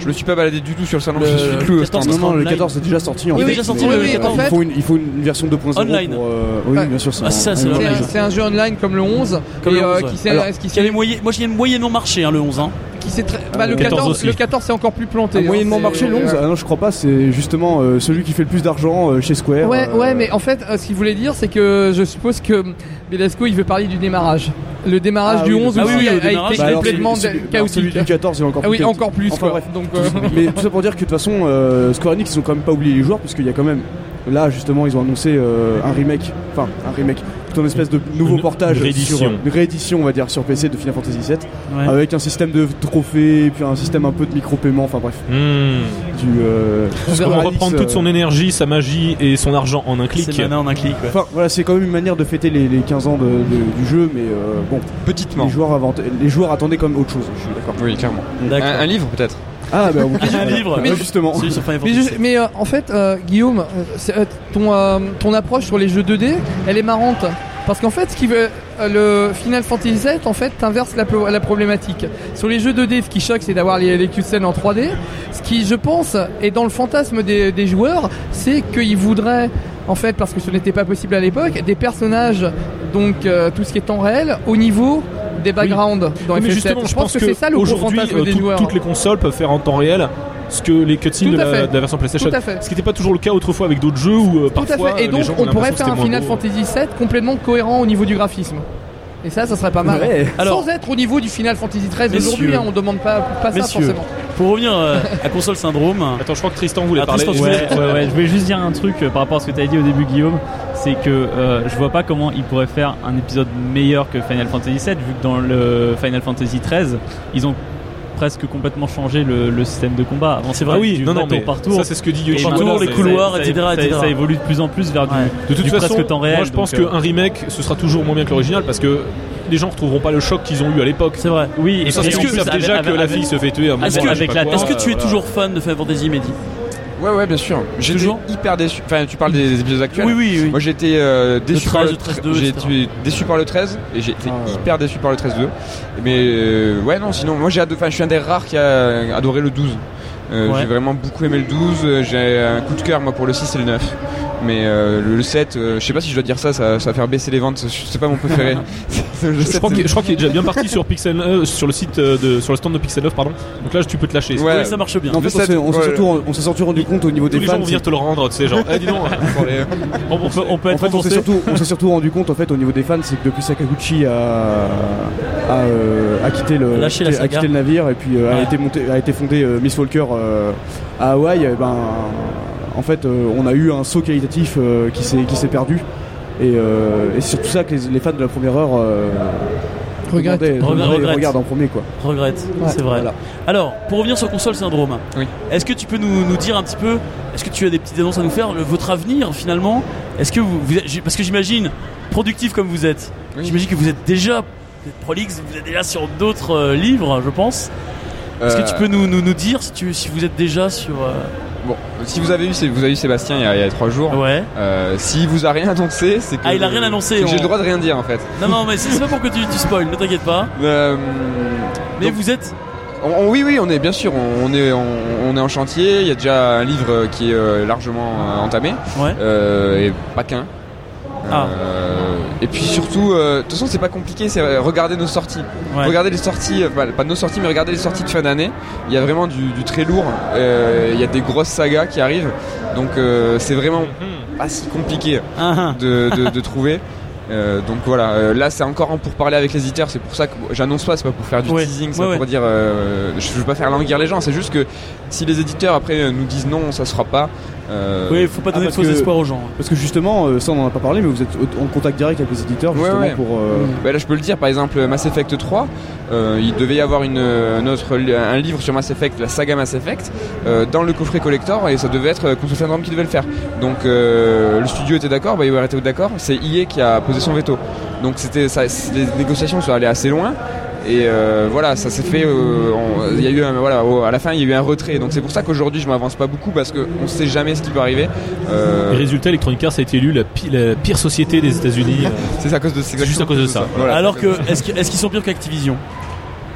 Je me suis pas baladé du tout sur le salon, Le je suis plus au 14, stand. Non, non, le online. 14 est déjà sorti. En Il est fait. déjà sorti oui, le oui, 14. en il, fait- faut une, il faut une version 2.0 Online. pour, euh, oui, bien sûr. Ah, ça, c'est un- C'est online. un, c'est un jeu online comme le 11, Comme et, le euh, 11, ouais. qui s'est Alors, qui Qui avait s'est- moyen, moi j'ai moyennement marché hein, le 11. Hein. Qui s'est très- bah, le 14 14 aussi. le 14 c'est encore plus planté. a hein, moyennement marché le 11 ah non je crois pas c'est justement euh, celui qui fait le plus d'argent euh, chez Square Ouais, euh, ouais, mais en fait, euh, ce qu'il voulait dire, c'est que je suppose que Belasco, il veut parler du démarrage. Le démarrage Ah du oui, 11 ah aussi oui, oui, a, le a été bah complètement alors, celui chaotique. du 14 il est encore Ah plus oui, chaotique. encore plus Enfin, quoi. bref. Donc, euh, mais tout ça pour dire que de toute façon euh, Square Enix ils ont quand même pas oublié les joueurs puisqu'il y a quand même là justement ils ont annoncé euh, un remake enfin un remake plutôt une espèce de nouveau Une portage réédition. sur une réédition on va dire sur PC de Final Fantasy VII Ouais. avec un système de trophées puis un système un peu de micro-paiement enfin bref Hmm. du euh, euh, toute son énergie, sa magie et son argent en un clic. C'est en un clic. ouais. Enfin voilà, c'est quand même une manière de fêter les, les 15 ans de- de- du jeu, mais euh, bon, Petitement. les joueurs, avant- les joueurs attendaient quand même autre chose, je suis d'accord. Oui, clairement. Un, un livre peut-être Ah bah oui, Un livre. Ouais, justement. Celui sur Final Mais, je- mais, euh, en fait, euh, Guillaume, euh, c'est, euh, ton, euh, ton approche sur les jeux 2D, elle est marrante. Parce qu'en fait, ce qui veut, euh, le Final Fantasy VII, en fait, t'inverse la, la problématique. Sur les jeux 2D, ce qui choque, c'est d'avoir les, les cutscenes en 3D. Ce qui, je pense, est dans le fantasme des, des joueurs, c'est qu'ils voudraient, en fait, parce que ce n'était pas possible à l'époque, des personnages, donc euh, tout ce qui est temps réel, au niveau des backgrounds dans Oui, mais FF7. justement, je pense que, c'est ça le gros aujourd'hui, fantasme euh, des tout- joueurs. toutes les consoles peuvent faire en temps réel ce que les cutscenes de la, de la version PlayStation. Tout à fait. Ce qui n'était pas toujours le cas autrefois avec d'autres jeux où euh, Tout à parfois fait. Et euh, donc, les gens ont on pourrait faire un Final beau. Fantasy VII complètement cohérent au niveau du graphisme. Et ça, ça serait pas mal. Ouais. Alors- Sans être au niveau du Final Fantasy XIII aujourd'hui, hein, on demande pas, pas ça forcément. Pour revenir euh, à console syndrome, Attends, je crois que Tristan voulait Ah, parler. Tristan, tu Ouais, ouais, ouais, je voulais juste dire un truc euh, par rapport à ce que tu as dit au début, Guillaume. C'est que euh, je vois pas comment ils pourraient faire un épisode meilleur que Final Fantasy VII, vu que dans le Final Fantasy XIII, ils ont presque complètement changé le, le système de combat. Avant, c'est vrai, Ah oui, du non, non, tour par tour. ça c'est ce que dit Yoshi tour, les couloirs, ça- etc., ça- etc.. Ça évolue de plus en plus vers du. De toute du façon, presque temps réel. moi je pense euh, qu'un remake ce sera toujours moins bien que l'original parce que les gens retrouveront pas le choc qu'ils ont eu à l'époque. c'est vrai. Oui, et Ça, plus, savent avec- déjà que avec- la fille se fait tuer à un moment. Est-ce que- avec la Est-ce que tu es voilà. toujours fan de Final Fantasy, Mehdi? Ouais, ouais, bien sûr. J'étais Toujours hyper déçu. Enfin, tu parles des épisodes actuels Oui, oui, oui. Moi j'étais euh, déçu 13, par le le 13, 2, j'ai été déçu par le 13 et j'ai été Ah. hyper déçu par le 13 2. Mais euh, ouais non sinon moi j'ai enfin je suis un des rares qui a adoré le 12. Euh, Ouais. J'ai vraiment beaucoup aimé le 12, euh, j'ai un coup de cœur moi pour le 6 et le 9. Mais euh, le, le 7, euh, je sais pas si je dois dire ça, ça, ça va faire baisser les ventes, c'est pas mon préféré. Je 7, crois qu'il je crois qu'il est déjà bien parti sur Pixel euh, sur le site euh, de sur le stand de Pixel 9 pardon. Donc là tu peux te lâcher. Ouais. Oui, ça marche bien. En fait, Le on s'est ouais. surtout, rendu compte au niveau des les gens fans. vont venir te le rendre, tu sais genre. Eh dis donc. on peut, on peut En être fait, on s'est surtout, rendu compte en fait au niveau des fans, c'est que depuis Sakaguchi a, a, euh, a quitté le, a quitté navire et puis euh, a été monté, a été fondé euh, Miss Walker euh, à Hawaï. ben, en fait, euh, on a eu un saut qualitatif euh, qui s'est qui s'est perdu. Et, euh, et c'est surtout ça que les, les fans de la première heure euh, Regrette. regardent en premier quoi. Regrette, c'est vrai. voilà. Alors, pour revenir sur console syndrome, Oui. est-ce que tu peux nous, nous dire un petit peu, est-ce que tu as des petites annonces à nous faire, le- votre avenir finalement? Est-ce que vous, vous êtes- j'ai- parce que j'imagine, productif comme vous êtes, Oui. j'imagine que vous êtes déjà, vous êtes prolixe, vous êtes déjà sur d'autres euh, livres, je pense. Est-ce que tu peux nous, nous, nous dire si, tu, si vous êtes déjà sur. euh, Bon, si vous avez eu, vous avez eu Sébastien il y a, il y a trois jours. Ouais. Euh, S'il vous a rien annoncé, c'est que Ah, il a rien annoncé, J'ai le droit de rien dire en fait. Non, non, mais c'est pas pour que tu, tu spoil, ne t'inquiète pas. Euh, Mais donc, vous êtes. on- on- oui, oui, on est bien sûr, on, est, on, est en chantier. Il y a déjà un livre qui est euh, largement entamé, Ouais. euh, et pas qu'un. Ah. Euh, et puis surtout, euh, de toute façon, c'est pas compliqué, c'est euh, regarder nos sorties. Ouais. Regardez les sorties, pas, pas nos sorties, mais regardez les sorties de fin d'année. Il y a vraiment du, du très lourd. Il y a des grosses sagas qui arrivent, donc c'est vraiment pas si compliqué Ah, ah. de, de- de trouver. Euh, donc voilà, euh, là c'est encore un pour parler avec les éditeurs, c'est pour ça que j'annonce pas, c'est pas pour faire du Ouais, teasing, c'est ouais, pour dire, euh, je veux pas faire languir les gens, c'est juste que si les éditeurs après nous disent non, ça se fera pas, Euh, Oui, faut pas Ah, donner de parce faux que- espoirs aux gens. Parce que justement, euh, ça on en a pas parlé, mais vous êtes en contact direct avec les éditeurs justement ouais. pour. euh, Bah là je peux le dire par exemple Mass Effect 3 euh, il devait y avoir une, li- un livre sur Mass Effect la saga Mass Effect euh, dans le coffret collector et ça devait être Console Syndrome qui devait le faire donc euh, le studio était d'accord BioWare était d'accord c'est EA qui a posé son veto donc c'était ça les négociations sont allées assez loin et euh, voilà ça s'est fait euh, il y a eu un, voilà à la fin il y a eu un retrait donc c'est pour ça qu'aujourd'hui je m'avance pas beaucoup parce qu'on sait jamais ce qui peut arriver Euh, Et résultat, Electronic Arts a été élu la, pi- la pire société des États-Unis. c'est à cause de C'est juste à cause de ça. Voilà. Alors que, est-ce qu'ils sont pires qu'Activision?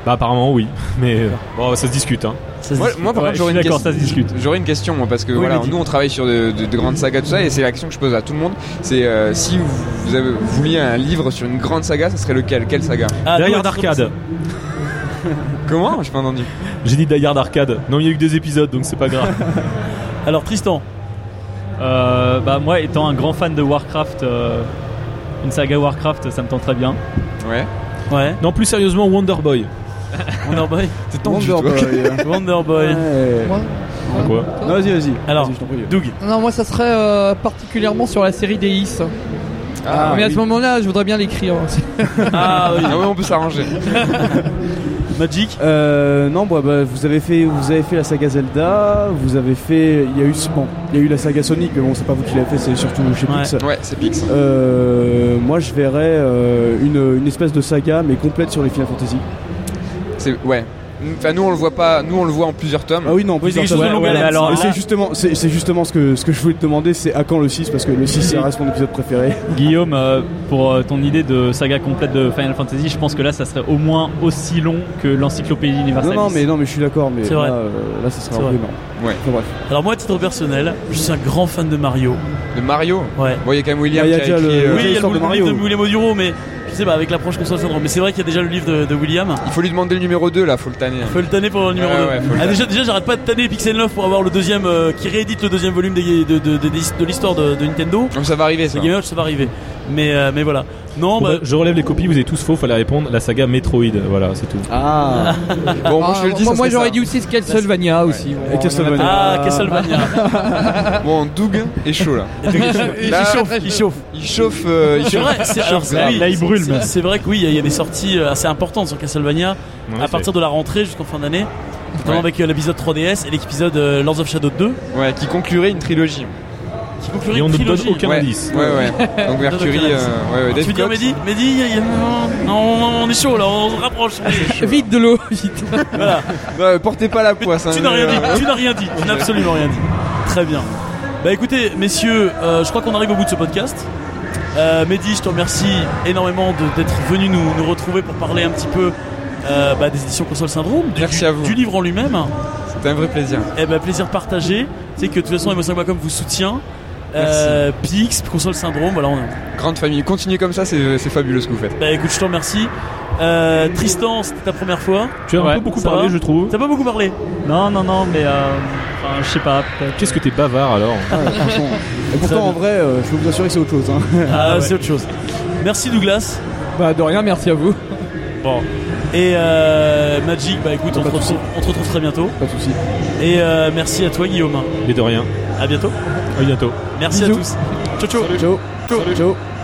Bah apparemment oui, mais bon, ça se discute. Hein. Ça Moi, moi, par Ouais, contre j'aurais je une, question- ça se discute. j'aurais une question moi, parce que Oui, voilà, nous on travaille sur de, de- de grandes sagas tout ça et c'est la question que je pose à tout le monde c'est euh, si vous, vous avez, vous vouliez un livre sur une grande saga ça serait lequel? Quelle saga? Ah, Die nous, Hard à titre Arcade. Comment? J'ai pas entendu. J'ai dit Die Hard Arcade. Non, il y a eu que des épisodes, donc c'est pas grave. Alors Tristan, Euh, bah moi étant un grand fan de Warcraft, euh, une saga Warcraft, ça me tente très bien. Ouais. ouais, non, plus sérieusement, Wonder Boy. Wonder Boy, C'est tendu, Wonder toi. Boy, euh, Wonder Boy. ouais. Moi Quoi Non, vas-y, vas-y. Alors, prie. Doug, Non, moi ça serait euh, particulièrement sur la série Deis. Ah, mais à oui. ce moment-là, je voudrais bien l'écrire. ah oui, Ah ouais, on peut s'arranger. Magic, Euh, non, bah, bah, vous avez fait, vous avez fait la saga Zelda, vous avez fait, il y a eu, bon, il y a eu la saga Sonic, mais bon, c'est pas vous qui l'avez fait, c'est surtout chez Ouais. Pix. Ouais, c'est Pix. Euh, moi, je verrais euh, une, une espèce de saga, mais complète sur les Final Fantasy. C'est ouais. Enfin, nous on le voit pas. Nous on le voit en plusieurs tomes. Ah oui, non, plusieurs tomes. ouais, alors c'est justement, c'est c'est justement ce que, ce que je voulais te demander, c'est à quand le 6 Parce que le 6, ça reste mon épisode préféré. Guillaume, euh, pour euh, ton idée de saga complète de Final Fantasy, je pense que là ça serait au moins aussi long que l'encyclopédie Non, universelle. non, mais, non, mais je suis d'accord, mais là, vrai. euh, là, ça serait un vrai. peu énorme. Ouais. Enfin, bref. Alors moi, à titre personnel, je suis un grand fan de Mario. De Mario. Ouais. Bon, il y a quand même William Ah, il y a qui a déjà écrit. le- euh, oui, il y a le, de le Mario. livre de William Oduro, mais je sais pas, avec l'approche console syndrome. Mais c'est vrai qu'il y a déjà le livre de, de William. Il faut lui demander le numéro 2 là, faut le tanner. Faut le tanner pour le numéro Ouais, 2. ouais, faut le ah, déjà, déjà j'arrête pas de tanner Pixel 9 pour avoir le deuxième, euh, qui réédite le deuxième volume des- de, de, de, l'histoire de, de Nintendo. Donc ça va arriver ça. Le Game Watch, ça va arriver. Mais, euh, mais voilà. Non, Bon, bah, bah, je relève les copies, vous avez tous faux, fallait répondre la saga Metroid. Voilà, c'est tout. Ah, Bon, moi je te le dis. moi, ça moi, serait j'aurais ça. dit aussi Castlevania aussi. Et Castlevania. ah, Castlevania. Bon, Doug est chaud là. il chauffe, il chauffe. Il chauffe. euh, il C'est chauffe. vrai, c'est, il alors, c'est- grave. oui, Là, il brûle, c'est- mais- C'est vrai que oui, il y a- il y, a des sorties euh, assez importantes sur Castlevania à partir de la rentrée jusqu'en fin d'année. Notamment Ouais. avec euh, l'épisode 3DS et l'épisode euh, Lords of Shadow 2 Ouais, qui conclurait une trilogie. Qui conclurait Et on ne donne aucun ouais. indice. Ouais, ouais. Donc Mercury, euh, ouais, ouais, Tu veux Dave dire Cox. Mehdi Mehdi, y a- a- on, on est chaud là, on se rapproche. Vite de l'eau, vite. voilà. Ouais, portez pas la poisse. hein, Tu n'as rien dit, euh, tu n'as rien dit, tu n'as absolument rien dit. Très bien. Bah écoutez, messieurs, euh, je crois qu'on arrive au bout de ce podcast. Euh, Mehdi, je te remercie énormément de- d'être venu nous, nous retrouver pour parler un petit peu euh, bah, des éditions Console Syndrome, du, Merci à vous. du livre en lui-même. C'était un vrai plaisir. Eh ben plaisir partagé. Tu sais que de toute façon, Emo5.com vous soutient. Euh, Pix, Console Syndrome, voilà. On a... Grande famille. Continuez comme ça, c'est fabuleux ce que vous faites. Bah écoute, je te remercie. Euh, Tristan, c'était ta première fois. Tu as un Ouais, peu beaucoup parlé, va je trouve. T'as pas beaucoup parlé. Non, non, non, mais euh, enfin, je sais pas. Qu'est-ce que t'es bavard alors Ouais, franchement. Et pourtant, en vrai, euh, je peux vous assurer que c'est autre chose. Hein. Ah, ouais. c'est autre chose. Merci Douglas. Bah, de rien, merci à vous. Bon. Et euh, Magic, bah écoute, te, retrouve, on te retrouve très bientôt. Pas de soucis. Et euh, merci à toi Guillaume. Et de rien. À bientôt. À bientôt. Merci à tous. Ciao ciao. Ciao. Ciao.